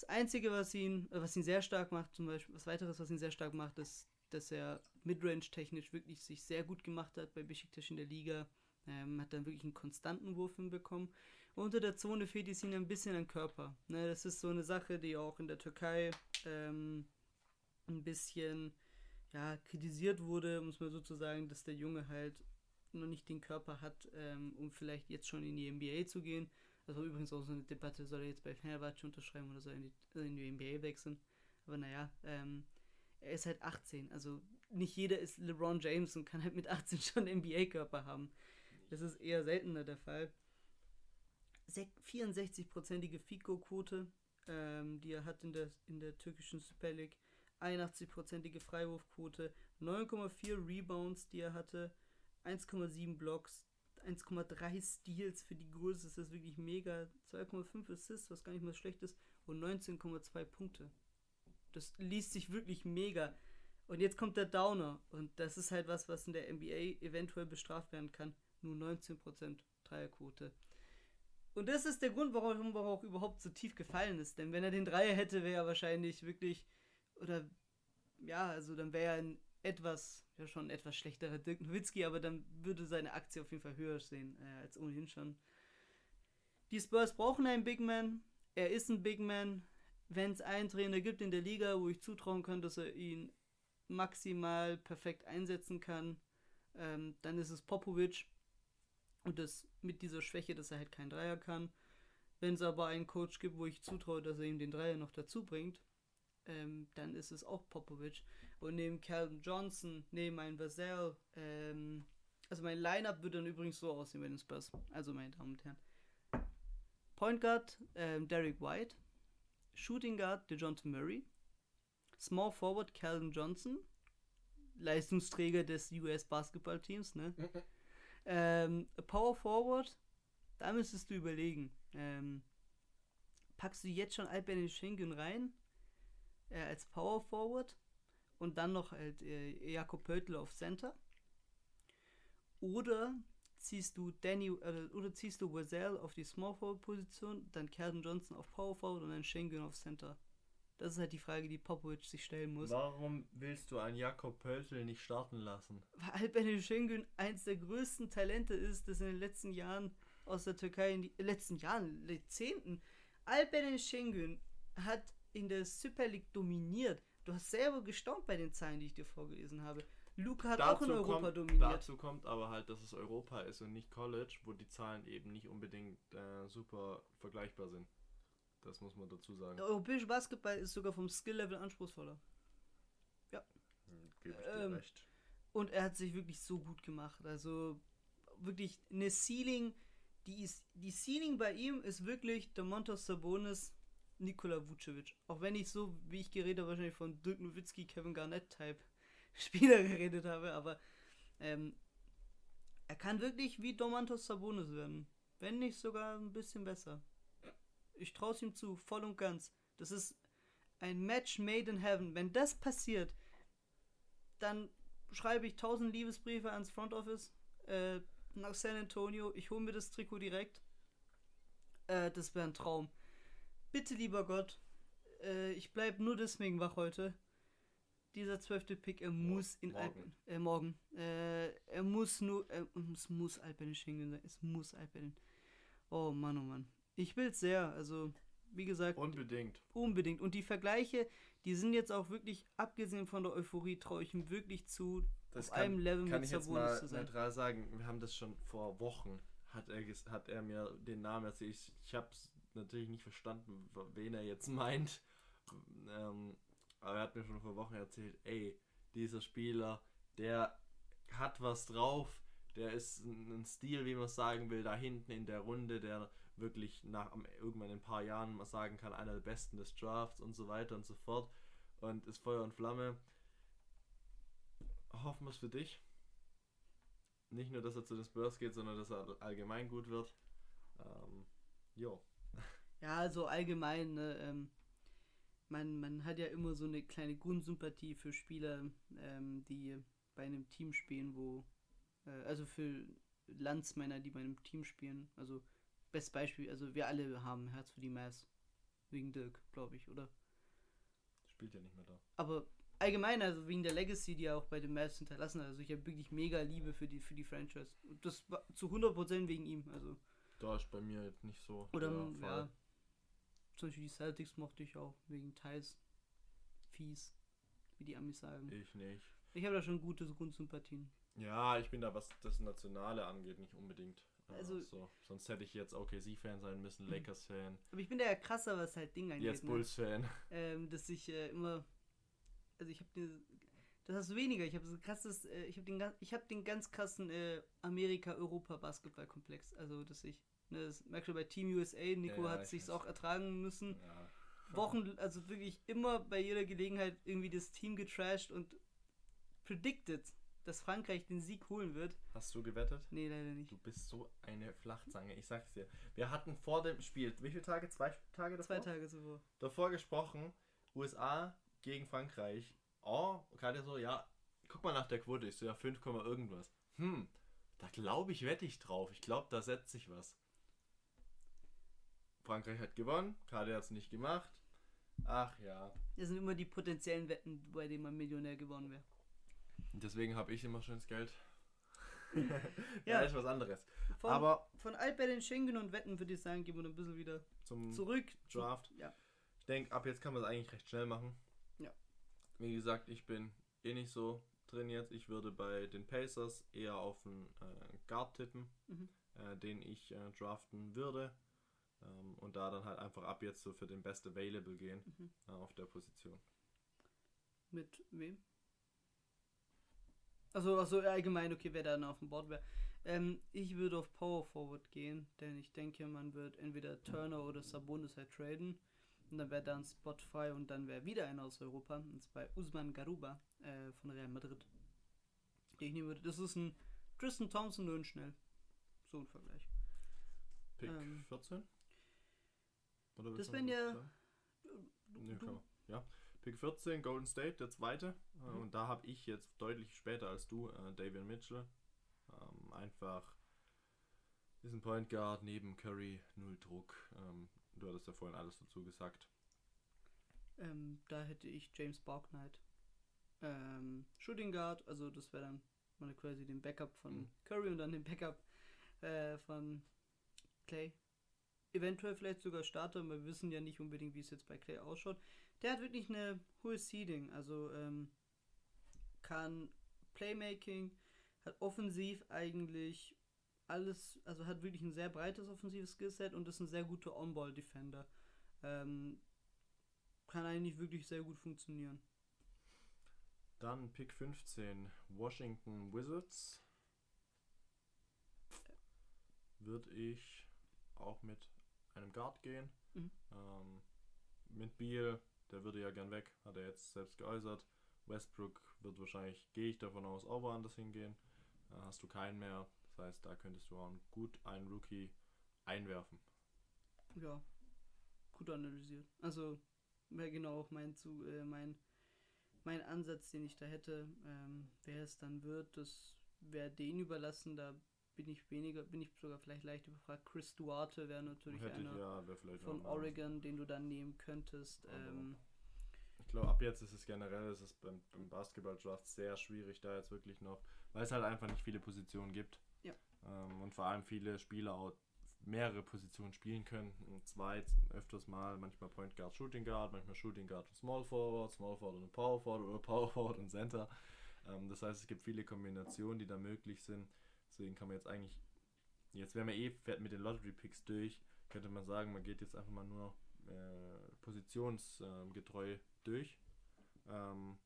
Das Einzige, was ihn, äh, was ihn sehr stark macht, zum Beispiel, was weiteres, was ihn sehr stark macht, ist, dass er Midrange-technisch wirklich sich sehr gut gemacht hat bei Besiktas in der Liga. Ähm, hat dann wirklich einen konstanten Wurf hinbekommen. Unter der Zone fehlt es ihm ein bisschen an Körper. Ne, das ist so eine Sache, die auch in der Türkei ähm, ein bisschen ja, kritisiert wurde, muss man sozusagen, dass der Junge halt noch nicht den Körper hat, ähm, um vielleicht jetzt schon in die NBA zu gehen. Das war übrigens auch so eine Debatte, soll er jetzt bei Fenerbahce unterschreiben oder soll er in die, in die NBA wechseln. Aber naja, ähm, er ist halt 18. Also nicht jeder ist LeBron James und kann halt mit 18 schon NBA-Körper haben. Das ist eher seltener der Fall. 64-prozentige FICO-Quote, ähm, die er hat in der, in der türkischen Super League. 81-prozentige Freiwurfquote, 9,4 Rebounds, die er hatte, 1,7 Blocks, 1,3 Steals für die Größe, ist wirklich mega. 2,5 Assists, was gar nicht mal schlecht ist, und 19,2 Punkte. Das liest sich wirklich mega. Und jetzt kommt der Downer. Und das ist halt was, was in der NBA eventuell bestraft werden kann. Nur 19% Dreierquote. Und das ist der Grund, warum er auch überhaupt so tief gefallen ist. Denn wenn er den Dreier hätte, wäre er wahrscheinlich wirklich. Oder ja, also dann wäre er ein etwas, ja schon etwas schlechterer Dirk Nowitzki, aber dann würde seine Aktie auf jeden Fall höher sehen äh, als ohnehin schon. Die Spurs brauchen einen Big Man. Er ist ein Big Man. Wenn es einen Trainer gibt in der Liga, wo ich zutrauen kann, dass er ihn maximal perfekt einsetzen kann, ähm, dann ist es Popovic. Und das mit dieser Schwäche, dass er halt kein Dreier kann. Wenn es aber einen Coach gibt, wo ich zutraue, dass er ihm den Dreier noch dazu bringt, ähm, dann ist es auch Popovic. Und neben Calvin Johnson, neben ein Vassell, ähm, also mein Lineup würde dann übrigens so aussehen bei den Spurs. Also meine Damen und Herren. Point Guard, ähm, Derek White. Shooting Guard, DeJounte Murray. Small Forward, Calvin Johnson. Leistungsträger des US Basketballteams, ne? ähm, Power Forward, da müsstest du überlegen. Ähm, packst du jetzt schon Alpen Schengen rein? Äh, als Power Forward? Und dann noch halt äh, Jakob Pöltl auf Center. Oder ziehst du Danny äh, oder ziehst du Wazell auf die Small Forward Position, dann Calvin Johnson auf Power Forward und dann Schengen auf Center. Das ist halt die Frage, die Popovic sich stellen muss. Warum willst du einen Jakob Pöltl nicht starten lassen? Weil Alper Schengen eins der größten Talente ist, das in den letzten Jahren aus der Türkei in die äh, letzten Jahren, Jahrzehnten. Alper Schengen hat in der Super League dominiert. Du hast selber gestaunt bei den Zahlen, die ich dir vorgelesen habe. Luca hat dazu auch in Europa kommt, dominiert. Dazu kommt aber halt, dass es Europa ist und nicht College, wo die Zahlen eben nicht unbedingt äh, super vergleichbar sind. Das muss man dazu sagen. Der europäische Basketball ist sogar vom Skill-Level anspruchsvoller. Hm, Gebe ich dir Ähm, recht. Und er hat sich wirklich so gut gemacht. Also wirklich eine Ceiling, die ist, die Ceiling bei ihm ist wirklich der Montos Sabonis, Nikola Vucevic. Auch wenn ich so, wie ich geredet habe, wahrscheinlich von Dirk Nowitzki, Kevin Garnett-Type Spieler geredet habe, aber ähm, er kann wirklich wie Domantos Sabonis werden. Wenn nicht sogar ein bisschen besser. Ich traue es ihm zu, voll und ganz. Das ist ein Match made in heaven. Wenn das passiert, dann schreibe ich tausend Liebesbriefe ans Front Office äh, nach San Antonio. Ich hole mir das Trikot direkt. Äh, das wäre ein Traum. Bitte, lieber Gott, äh, ich bleib nur deswegen wach heute. Dieser zwölfte Pick, er muss in morgen. Alpen. Äh, morgen. Äh, er muss nur. Äh, es muss Alpen Schengen sein. Es muss Alpen. Oh Mann, oh Mann. Ich will's sehr. Also, wie gesagt, Unbedingt. unbedingt. Und die Vergleiche, die sind jetzt auch wirklich, abgesehen von der Euphorie, traue ich ihm wirklich zu, Das auf einem Level kann mit ich jetzt Sabonis mal zu sein. neutral sagen. Wir haben das schon vor Wochen, hat er, hat er mir den Namen erzählt. Ich, ich habe es natürlich nicht verstanden, wen er jetzt meint. Ähm, aber er hat mir schon vor Wochen erzählt, ey, dieser Spieler, der hat was drauf. Der ist ein Stil, wie man sagen will, da hinten in der Runde, der wirklich nach irgendwann in ein paar Jahren mal sagen kann, einer der besten des Drafts und so weiter und so fort. Und ist Feuer und Flamme. Hoffen wir es für dich. Nicht nur, dass er zu den Spurs geht, sondern dass er allgemein gut wird. Ähm, jo. Ja, also allgemein, ne, ähm, man, man hat ja immer so eine kleine Grundsympathie für Spieler, ähm, die bei einem Team spielen, wo, äh, also für Landsmänner, die bei einem Team spielen. Also, bestes Beispiel, also wir alle haben Herz für die Mavs. Wegen Dirk, glaube ich, oder? Spielt ja nicht mehr da. Aber allgemein, also wegen der Legacy, die er auch bei den Mavs hinterlassen hat. Also ich habe wirklich mega Liebe für die, für die Franchise. Und das war zu 100% wegen ihm. Also, Da ist bei mir jetzt nicht so. oder, der ja. Zum Beispiel die Celtics mochte ich auch, wegen Thais. Fies, wie die Amis sagen. Ich nicht. Ich habe da schon gute Grundsympathien. Ja, ich bin da, was das Nationale angeht, nicht unbedingt. Also- so. Sonst hätte ich jetzt OKC-Fan sein müssen, Lakers-Fan, Aber ich bin da ja krasser, was halt Ding angeht. jetzt ne? Bulls-Fan. ähm, dass ich äh, immer, also ich habe den, das hast du weniger. Ich habe so krasses, äh, ich habe den, ich habe den ganz krassen äh, Amerika-Europa-Basketball-Komplex. Also dass ich, ne, das merkst du bei Team USA. Nico Ja, hat ich sich's weiß. auch ertragen müssen. Ja. Wochen, also wirklich immer bei jeder Gelegenheit irgendwie das Team getrashed und predicted, dass Frankreich den Sieg holen wird. Hast du gewettet? Nee, leider nicht. Du bist so eine Flachzange, ich sag's dir. Wir hatten vor dem Spiel, wie viele Tage? Zwei Tage davor? Zwei Tage zuvor. davor gesprochen, USA gegen Frankreich. Oh, gerade so, ja, guck mal nach der Quote, ich so, ja, 5, Komma irgendwas. Hm, da glaube ich, wette ich drauf. Ich glaube, da setzt sich was. Frankreich hat gewonnen, Kade hat es nicht gemacht. Ach ja. Das sind immer die potenziellen Wetten, bei denen man Millionär geworden wäre. Deswegen habe ich immer schönes Geld. Ja. ist was anderes. Von, Aber von Altbällen Schengen und Wetten würde ich sagen, gehen wir ein bisschen wieder zum zurück. zu- Draft. Ja. Ich denke, ab jetzt kann man es eigentlich recht schnell machen. Ja. Wie gesagt, ich bin eh nicht so drin jetzt. Ich würde bei den Pacers eher auf einen äh, Guard tippen, Mhm. äh, den ich äh, draften würde. Ähm, und da dann halt einfach ab jetzt so für den Best Available gehen Mhm. äh, auf der Position. Mit wem? Also, also allgemein, okay, wer dann auf dem Board wäre. Ähm, ich würde auf Power Forward gehen, denn ich denke, man wird entweder Turner oder Sabonis halt traden. Und dann wäre da ein Spot frei und dann wäre wieder einer aus Europa. Und zwar Usman Garuba äh, von Real Madrid. Den ich nehmen würde. Das ist ein Tristan Thompson nur in schnell. So ein Vergleich. Pick Ähm, 14? Oder das du wären ja- man. Ja. Pick 14, Golden State, der zweite. Äh, Mhm. Und da habe ich jetzt deutlich später als du äh, Davian Mitchell. Ähm, einfach ist ein Point Guard neben Curry, null Druck. Ähm, du hattest ja vorhin alles dazu gesagt. Ähm, da hätte ich James Borknight. Ähm, Shooting Guard, also das wäre dann mal quasi den Backup von Mhm. Curry und dann den Backup äh, von Clay. Eventuell vielleicht sogar Starter, wir wissen ja nicht unbedingt, wie es jetzt bei Clay ausschaut. Der hat wirklich eine hohe Seeding, also ähm, kann Playmaking, hat offensiv eigentlich alles, also hat wirklich ein sehr breites offensives Skillset und ist ein sehr guter On-Ball-Defender. Ähm, kann eigentlich wirklich sehr gut funktionieren. Dann Pick 15, Washington Wizards. Würde ich auch mit einem Guard gehen. Mhm. Ähm, mit Beal, der würde ja gern weg, hat er jetzt selbst geäußert. Westbrook wird wahrscheinlich, gehe ich davon aus, auch woanders hingehen. Äh, hast du keinen mehr. Das heißt, da könntest du auch gut einen Rookie einwerfen. Ja, gut analysiert. Also wäre genau auch mein, zu, äh, mein, mein Ansatz, den ich da hätte. Ähm, wer es dann wird, das wäre denen überlassen. Da bin ich weniger, bin ich sogar vielleicht leicht überfragt. Chris Duarte wäre natürlich Hätte ich, einer ja, wäre vielleicht von. Oregon, den du dann nehmen könntest. Ähm, Ich glaube, ab jetzt ist es generell, ist es beim, beim Basketball-Draft sehr schwierig, da jetzt wirklich noch, weil es halt einfach nicht viele Positionen gibt. Ja. Ähm, und vor allem viele Spieler auch mehrere Positionen spielen können. Und zwei öfters mal, manchmal Point Guard, Shooting Guard, manchmal Shooting Guard und Small Forward, Small Forward und Power Forward oder Power Forward und Center. Ähm, das heißt, es gibt viele Kombinationen, die da möglich sind. Deswegen kann man jetzt eigentlich, jetzt wären wir eh fährt mit den Lottery Picks durch, könnte man sagen, man geht jetzt einfach mal nur äh, positionsgetreu durch. Ähm,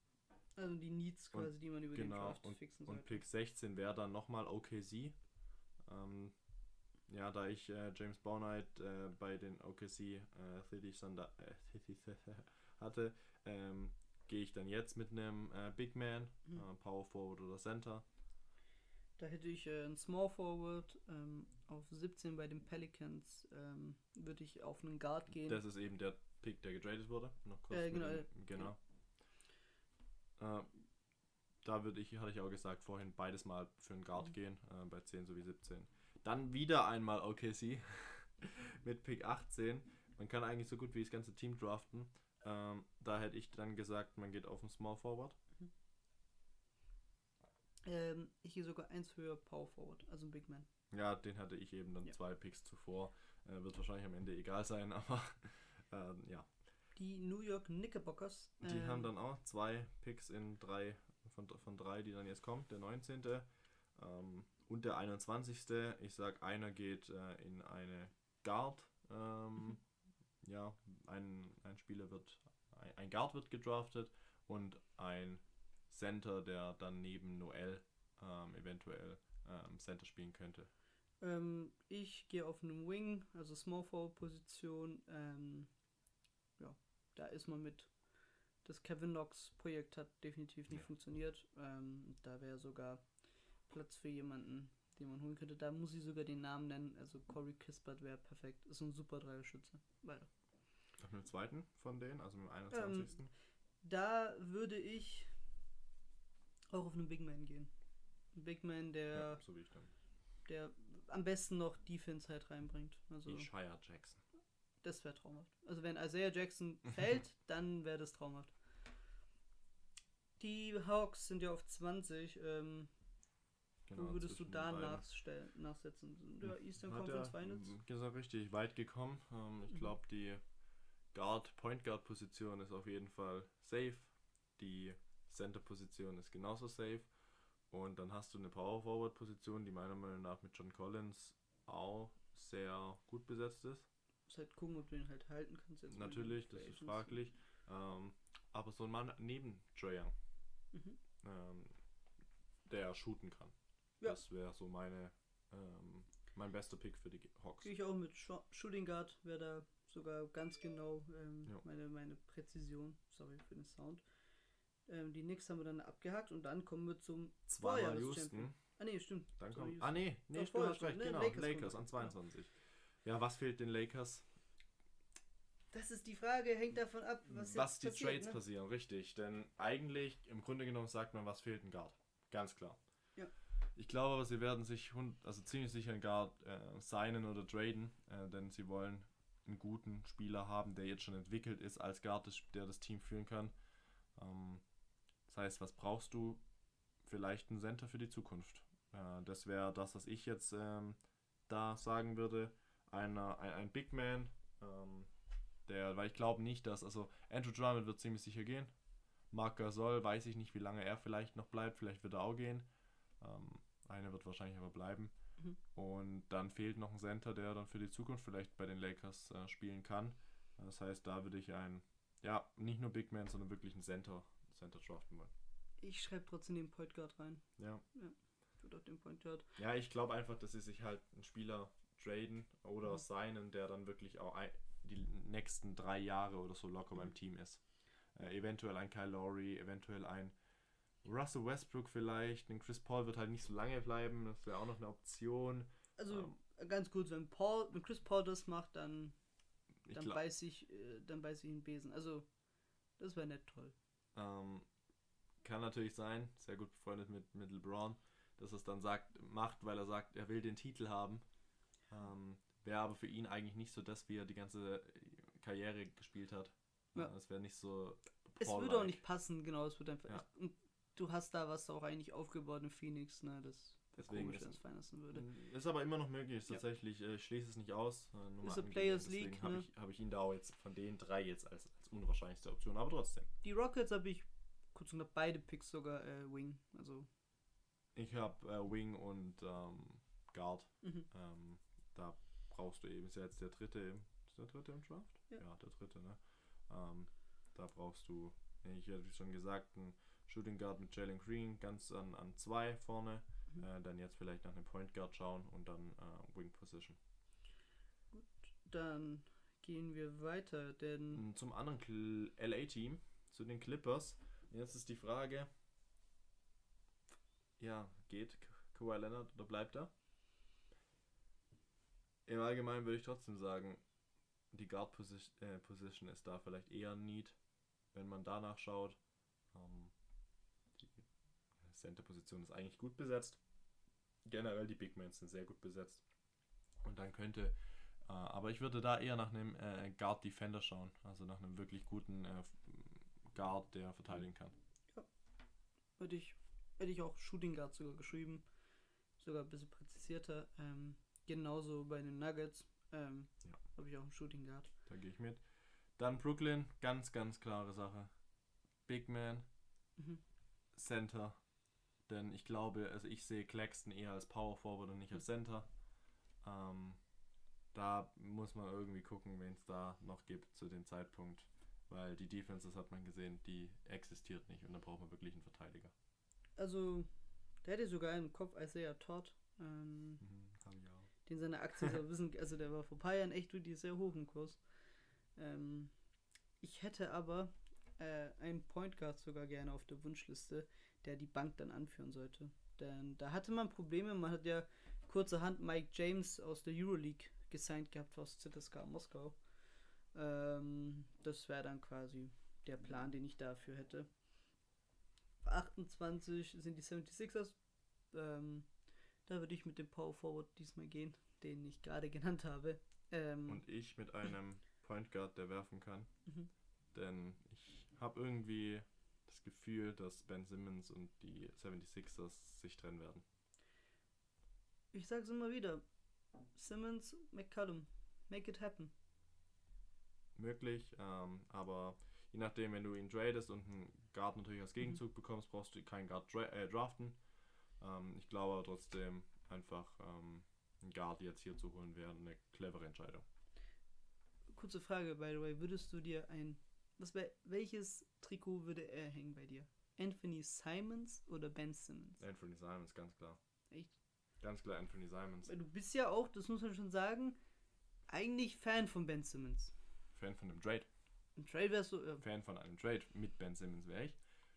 also die Needs Und- quasi, die man über den genau, Draft und, fixen und sollte. Pick 16 wäre dann nochmal OKC. Ähm, ja, da ich äh, James Bournight äh, bei den OKC äh, City Thunder äh, hatte, ähm, gehe ich dann jetzt mit einem äh, Big Man, Mhm. äh, Power Forward oder Center. Da hätte ich äh, einen Small Forward ähm, auf 17 bei den Pelicans. Ähm, würde ich auf einen Guard gehen. Das ist eben der Pick, der getradet wurde. Noch kurz Äh, genau, dem- äh, genau. Äh, da würde ich, hatte ich auch gesagt, vorhin beides mal für einen Guard Mhm. gehen, äh, bei 10 sowie 17. Dann wieder einmal OKC mit Pick 18. Man kann eigentlich so gut wie das ganze Team draften. Ähm, da hätte ich dann gesagt, man geht auf den Small Forward. Ähm, ich gehe sogar eins höher Power Forward, also ein Big Man. Ja, den hatte ich eben dann Ja. zwei Picks zuvor. Äh, wird wahrscheinlich am Ende egal sein, aber ähm, ja. Die New York Knickerbockers. Die ähm, haben dann auch zwei Picks in drei, von, von drei, die dann jetzt kommt. Der 19. Ähm, und der 21. Ich sag, einer geht äh, in eine Guard. Ähm, Ja, ein, ein Spieler wird, ein, ein Guard wird gedraftet und ein Center, der dann neben Noel ähm, eventuell ähm, Center spielen könnte. Ähm, ich gehe auf einen Wing, also Small Forward Position. Ähm, ja, da ist man mit. Das Kevin Knox Projekt hat definitiv nicht Ja. funktioniert. Ähm, da wäre sogar Platz für jemanden, den man holen könnte. Da muss ich sogar den Namen nennen. Also Corey Kispert wäre perfekt. Ist ein super Dreierschütze. Weiter. Auf dem zweiten von denen, also mit dem 21. Da würde ich auch auf einen Big Man gehen. Ein Big Man, der, ja, so wie ich dann. der am besten noch Defense halt reinbringt. Also Ishaya Jackson. das wäre traumhaft. Also wenn Isaiah Jackson fällt, dann wäre das traumhaft. Die Hawks sind ja auf 20. Ähm, Genau, wo würdest du da nachstellen, nachsetzen? Sind der Eastern Hat Conference er, Finals? m, Ist er richtig weit gekommen. Ähm, ich Mhm. glaube, die Guard, Point Guard Position ist auf jeden Fall safe. Die Center Position ist genauso safe. Und dann hast du eine Power Forward Position, die meiner Meinung nach mit John Collins auch sehr gut besetzt ist. Muss halt gucken, ob du ihn halt halten kannst. Jetzt Natürlich, das ist fraglich. Ähm, aber so ein Mann neben Trae Young, Mhm. ähm, der shooten kann. Ja. Das wäre so meine, ähm, mein bester Pick für die Hawks. Gehe ich auch mit Scho- Shooting Guard, wäre da sogar ganz genau ähm, meine, meine Präzision. Sorry für den Sound. Ähm, die Knicks haben wir dann abgehakt und dann kommen wir zum Zweimal. Houston. Ah nee, stimmt. Dann kommt. Ah nee, nee, Doch, hast recht, ne? genau. Lakers Lakers, an dann, ja. 22. Ja, was fehlt den Lakers? Das ist die Frage, hängt davon ab, was, Was, die passiert, Trades ne? passieren, richtig. Denn eigentlich, im Grunde genommen, sagt man, was fehlt ein Guard. Ganz klar. Ja. Ich glaube aber, sie werden sich also ziemlich sicher einen Guard äh, signen oder traden, äh, denn sie wollen einen guten Spieler haben, der jetzt schon entwickelt ist als Guard, der das Team führen kann. Ähm, das heißt, was brauchst du? Vielleicht ein Center für die Zukunft. Äh, das wäre das, was ich jetzt ähm, da sagen würde. Einer, ein, ein Big Man, ähm, der, weil ich glaube nicht, dass, also Andrew Drummond wird ziemlich sicher gehen. Marc Gasol, weiß ich nicht, wie lange er vielleicht noch bleibt, vielleicht wird er auch gehen. Ähm, einer wird wahrscheinlich aber bleiben. Mhm. Und dann fehlt noch ein Center, der dann für die Zukunft vielleicht bei den Lakers äh, spielen kann. Das heißt, da würde ich ein, ja, nicht nur Big Man, sondern wirklich ein Center, Center draften wollen. Ich schreibe trotzdem den Point Guard rein. Ja. Ich würde auch den Point Guard. Ja, ich glaube einfach, dass sie sich halt einen Spieler traden oder Mhm. signen, der dann wirklich auch ein, die nächsten drei Jahre oder so locker beim Team ist. Äh, eventuell ein Kyle Lowry, eventuell ein Russell Westbrook vielleicht. Ein Chris Paul wird halt nicht so lange bleiben, das wäre auch noch eine Option. Also ganz kurz, wenn Paul, wenn Chris Paul das macht, dann, dann glaub, beiß ich, äh, dann beiß ich einen Besen. Also das wäre nicht toll. Ähm, kann natürlich sein, sehr gut befreundet mit, mit LeBron, dass er es dann sagt, macht, weil er sagt, er will den Titel haben. Ähm, wäre aber für ihn eigentlich nicht so das, wie er die ganze Karriere gespielt hat. Ja. Es wäre nicht so. Es würde auch nicht passen, genau, es wird einfach. Ja. Und du hast da was auch eigentlich aufgebaut in Phoenix, ne? Das Deswegen komisch, ist- wenn es würde. Ist aber immer noch möglich, ist Ja. tatsächlich. äh, Ich schließe es nicht aus. äh, nur Ist a Players. League, Habe ne? ich, hab ich ihn da auch jetzt von den drei jetzt als unwahrscheinlichste Option, aber trotzdem. Die Rockets habe ich kurz und knapp beide Picks sogar äh, Wing. Also, Ich habe äh, Wing und ähm, Guard. mhm. Ähm, da brauchst du eben, ist ja jetzt der dritte im, ist der dritte im Draft? Ja. der dritte, ne? Ähm, da brauchst du, ja, ich hatte schon gesagt, einen Shooting Guard mit Jalen Green ganz an, an zwei vorne. Mhm. Äh, dann jetzt vielleicht nach einem Point Guard schauen und dann äh, Wing Position. dann gehen wir weiter, denn Mm, Zum anderen LA-Team, zu den Clippers. Jetzt ist die Frage, ja, geht Ka- Kawhi Leonard oder bleibt er? Im Allgemeinen würde ich trotzdem sagen, die Guard-Position äh, Position ist da vielleicht eher ein Need, wenn man danach schaut. Ähm, die Center-Position ist eigentlich gut besetzt. Generell die Big Men sind sehr gut besetzt. Und dann könnte aber ich würde da eher nach einem äh, Guard Defender schauen, also nach einem wirklich guten äh, Guard, der verteidigen kann. hätte ich, hätte ich auch Shooting Guard sogar geschrieben. Sogar ein bisschen präzisierter. Ähm, genauso bei den Nuggets ähm, Ja. habe ich auch einen Shooting Guard. Da gehe ich mit. Dann Brooklyn, ganz, ganz klare Sache. Big Man, Mhm. Center. Denn ich glaube, also ich sehe Claxton eher als Power Forward und nicht als Center. Ähm, da muss man irgendwie gucken, wen es da noch gibt zu dem Zeitpunkt. Weil die Defenses hat man gesehen, die existiert nicht und da braucht man wirklich einen Verteidiger. Also, der hätte sogar im Kopf Isaiah Todd. Ähm, Mhm, hab ich auch. den seine Aktie so wissen, also der war vor ein paar Jahren echt wirklich sehr hoch im Kurs. Ähm, ich hätte aber äh, einen Point Guard sogar gerne auf der Wunschliste, der die Bank dann anführen sollte. Denn da hatte man Probleme, man hat ja kurzerhand Mike James aus der Euroleague gesigned gehabt aus ZSK Moskau. Ähm, das wäre dann quasi der Plan, den ich dafür hätte. 28 sind die 76ers. Ähm, da würde ich mit dem Power Forward diesmal gehen, den ich gerade genannt habe. Ähm, Und ich mit einem Point Guard, der werfen kann. Mhm. Denn ich habe irgendwie das Gefühl, dass Ben Simmons und die 76ers sich trennen werden. ich sag's immer wieder. Simmons, McCallum, make it happen. Möglich, ähm, aber je nachdem, wenn du ihn tradest und einen Guard natürlich als Gegenzug bekommst, brauchst du keinen Guard dra äh, draften. Ähm, ich glaube aber trotzdem einfach ähm, einen Guard jetzt hier zu holen wäre eine clevere Entscheidung. Kurze Frage, by the way, würdest du dir ein. Was wär, welches Trikot würde er hängen bei dir? Anthony Simons oder Ben Simmons? Anthony Simons, ganz klar. Echt? Ganz klar Anthony Simons. Du bist ja auch, das muss man schon sagen, eigentlich Fan von Ben Simmons. Fan von dem Trade. Im Trade wärst du. Äh, Fan von einem Trade mit Ben Simmons wäre ich.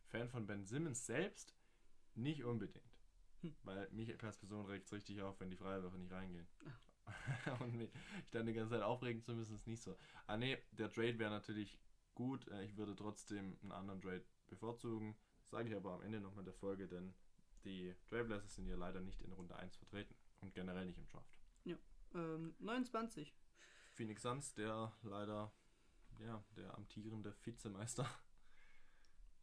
Fan von Ben Simmons selbst nicht unbedingt. Hm. Weil mich als Person regt es richtig auf, wenn die Freiwürfe nicht reingehen. Und mich ich dann die ganze Zeit aufregen zu müssen, ist nicht so. Ah nee, der Trade wäre natürlich gut. Äh, Ich würde trotzdem einen anderen Trade bevorzugen. Sage ich aber am Ende nochmal der Folge, denn die Trailblazers sind ja leider nicht in Runde 1 vertreten. Und generell nicht im Draft. ähm, 29. Phoenix Suns, der leider, ja, der amtierende Vizemeister.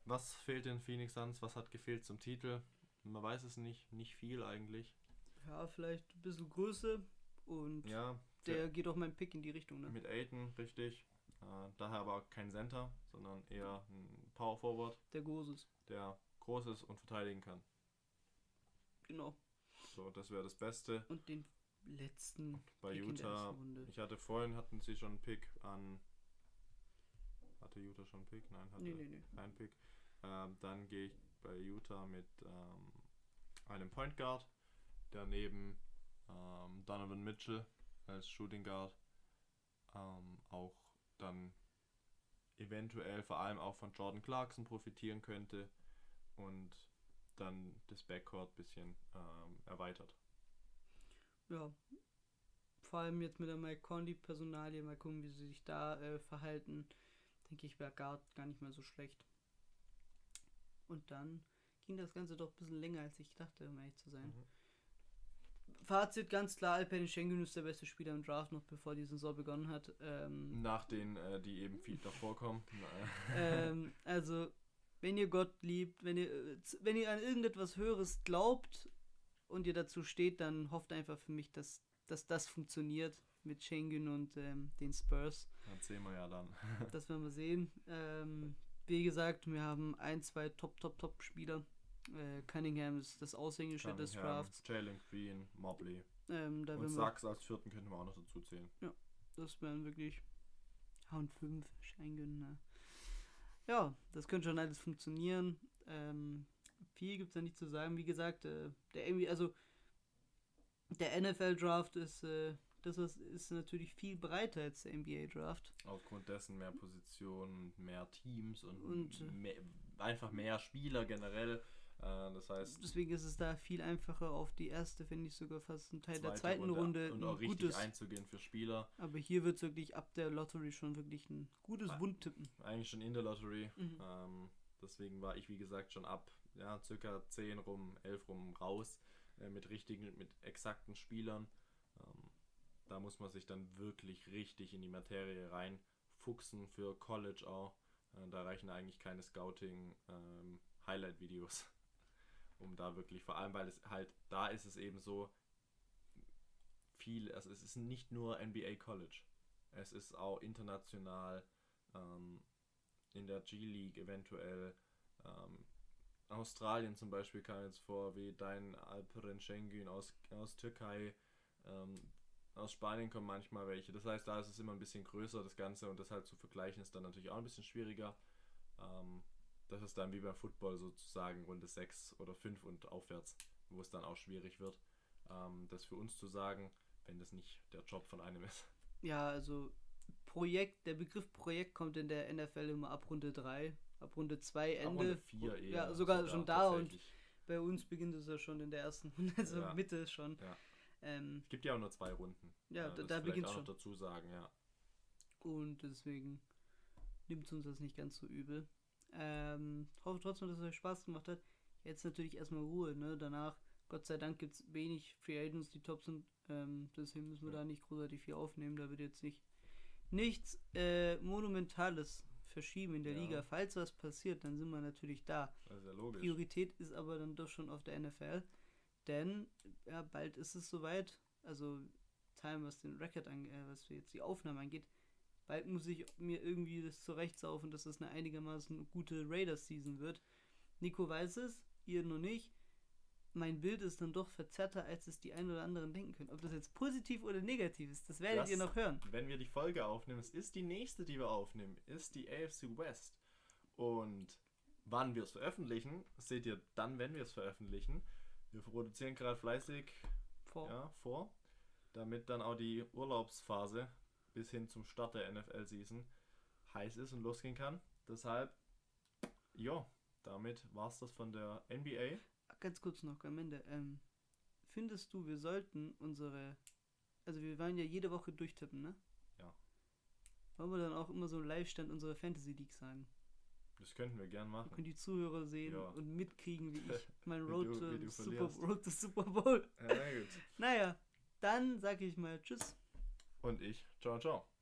Was fehlt den Phoenix Suns? Was hat gefehlt zum Titel? Man weiß es nicht, nicht viel eigentlich. Ja, vielleicht ein bisschen Größe. Und Ja, der geht auch mein Pick in die Richtung, ne? mit Aiton, richtig. Äh, daher aber auch kein Center, sondern eher ein Power Forward, Der Goses. der groß ist und verteidigen kann. Genau. So, das wäre das Beste. Und den letzten Bei Pick Utah, ich hatte vorhin, hatten sie schon einen Pick an. Hatte Utah schon einen Pick? Nein, hatte Nee, nee, nee. keinen Pick. Ähm, dann gehe ich bei Utah mit ähm, einem Point Guard, der neben ähm, Donovan Mitchell als Shooting Guard ähm, auch dann eventuell vor allem auch von Jordan Clarkson profitieren könnte und dann das Backcourt ein bisschen ähm, erweitert. Ja. Vor allem jetzt mit der Mike Conley Personalie, mal gucken, wie sie sich da äh, verhalten. Denke ich, wäre Guard gar nicht mehr so schlecht. Und dann ging das Ganze doch ein bisschen länger, als ich dachte, um ehrlich zu sein. Fazit ganz klar, Alperen Schengen ist der beste Spieler im Draft, noch bevor die Saison begonnen hat. Ähm, Nach denen, äh, die eben viel davor kommen. ähm, also, wenn ihr Gott liebt, wenn ihr, äh, wenn ihr an irgendetwas Höheres glaubt und ihr dazu steht, dann hofft einfach für mich, dass, dass das funktioniert mit Schengen und ähm, den Spurs. Das sehen wir ja dann. Das werden wir sehen. Ähm, wie gesagt, wir haben ein, zwei Top, Top, Top Spieler. Äh, Cunningham ist das Aushängeschild des Drafts. Jalen Green, Mobley. Ähm, da Und Sachs als vierten könnten wir auch noch dazu zählen. das wären wirklich Round 5 Schengen. Ne? Ja, das könnte schon alles funktionieren. Ähm, viel gibt es da nicht zu sagen. Wie gesagt, äh, der irgendwie, also der NFL-Draft ist, äh, das ist, ist natürlich viel breiter als der NBA-Draft. Aufgrund dessen mehr Positionen, mehr Teams und, Und, äh, mehr, einfach mehr Spieler generell. Äh, das heißt, Deswegen ist es da viel einfacher auf die erste, finde ich sogar fast ein Teil der zweite zweiten Runde, und ein auch richtig gutes. einzugehen für Spieler. Aber hier wird es wirklich ab der Lottery schon wirklich ein gutes Ah. Wundtippen. Eigentlich schon in der Lottery. Mhm. Ähm, deswegen war ich, wie gesagt, schon ab ja, circa 10 rum, 11 rum raus äh, mit richtigen, mit exakten Spielern. Ähm, da muss man sich dann wirklich richtig in die Materie reinfuchsen für College auch. Äh, da reichen eigentlich keine Scouting-Highlight-Videos, um da wirklich, vor allem weil es halt, da ist es eben so viel, also es ist nicht nur NBA College. Es ist auch international, ähm, in der G-League eventuell. Ähm, Australien zum Beispiel kam jetzt vor, wie dein Alperen Schengen aus, aus Türkei. Ähm, aus Spanien kommen manchmal welche. Das heißt, da ist es immer ein bisschen größer, das Ganze, und das halt zu vergleichen ist dann natürlich auch ein bisschen schwieriger. Ähm, das ist dann wie beim Football sozusagen Runde 6 oder 5 und aufwärts, wo es dann auch schwierig wird, ähm, das für uns zu sagen, wenn das nicht der Job von einem ist. Ja, also Projekt, der Begriff Projekt kommt in der NFL immer ab Runde 3, ab Runde 2 Auch Ende. Runde 4 eher. ja, sogar schon da und bei uns beginnt es ja schon in der ersten Runde, also Ja. Mitte schon. Ja. Ähm, Es gibt ja auch nur zwei Runden. Ja, Äh, da- da auch schon. dazu sagen, ja. Und deswegen nimmt uns das nicht ganz so übel. Ähm, hoffe trotzdem, dass es euch Spaß gemacht hat. Jetzt natürlich erstmal Ruhe, ne? Danach, Gott sei Dank, gibt es wenig Free Agents, die top sind. Ähm, deswegen müssen wir Ja. da nicht großartig viel aufnehmen. Da wird jetzt nicht nichts äh, Monumentales verschieben in der Ja. Liga. Falls was passiert, dann sind wir natürlich da. Das ist ja logisch. Priorität ist aber dann doch schon auf der NFL. Denn ja, bald ist es soweit. Also Time, was den Record angeht, äh, was jetzt die Aufnahme angeht. Bald muss ich mir irgendwie das zurechtsaufen, dass es eine einigermaßen gute Raiders-Season wird. Nico weiß es, ihr noch nicht. Mein Bild ist dann doch verzerrter, als es die einen oder anderen denken können. Ob das jetzt positiv oder negativ ist, das werdet Das- ihr noch hören. Wenn wir die Folge aufnehmen, es ist die nächste, die wir aufnehmen, ist die AFC West. Und wann wir es veröffentlichen, seht ihr dann, wenn wir es veröffentlichen. Wir produzieren gerade fleißig Vor. ja, vor, damit dann auch die Urlaubsphase bis hin zum Start der NFL-Season heiß ist und losgehen kann. Deshalb, ja, damit war es das von der NBA. Ganz kurz noch am Ende. Ähm, findest du, wir sollten unsere. Also, wir wollen ja jede Woche durchtippen, ne? Ja. Wollen wir dann auch immer so einen Live-Stand unserer Fantasy League sagen? Das könnten wir gern machen. können die Zuhörer sehen Ja. und mitkriegen, wie ich mein Road, to Super. Road to Super Bowl. Ja, gut. Naja, dann sage ich mal Tschüss. Und ich, ciao, ciao.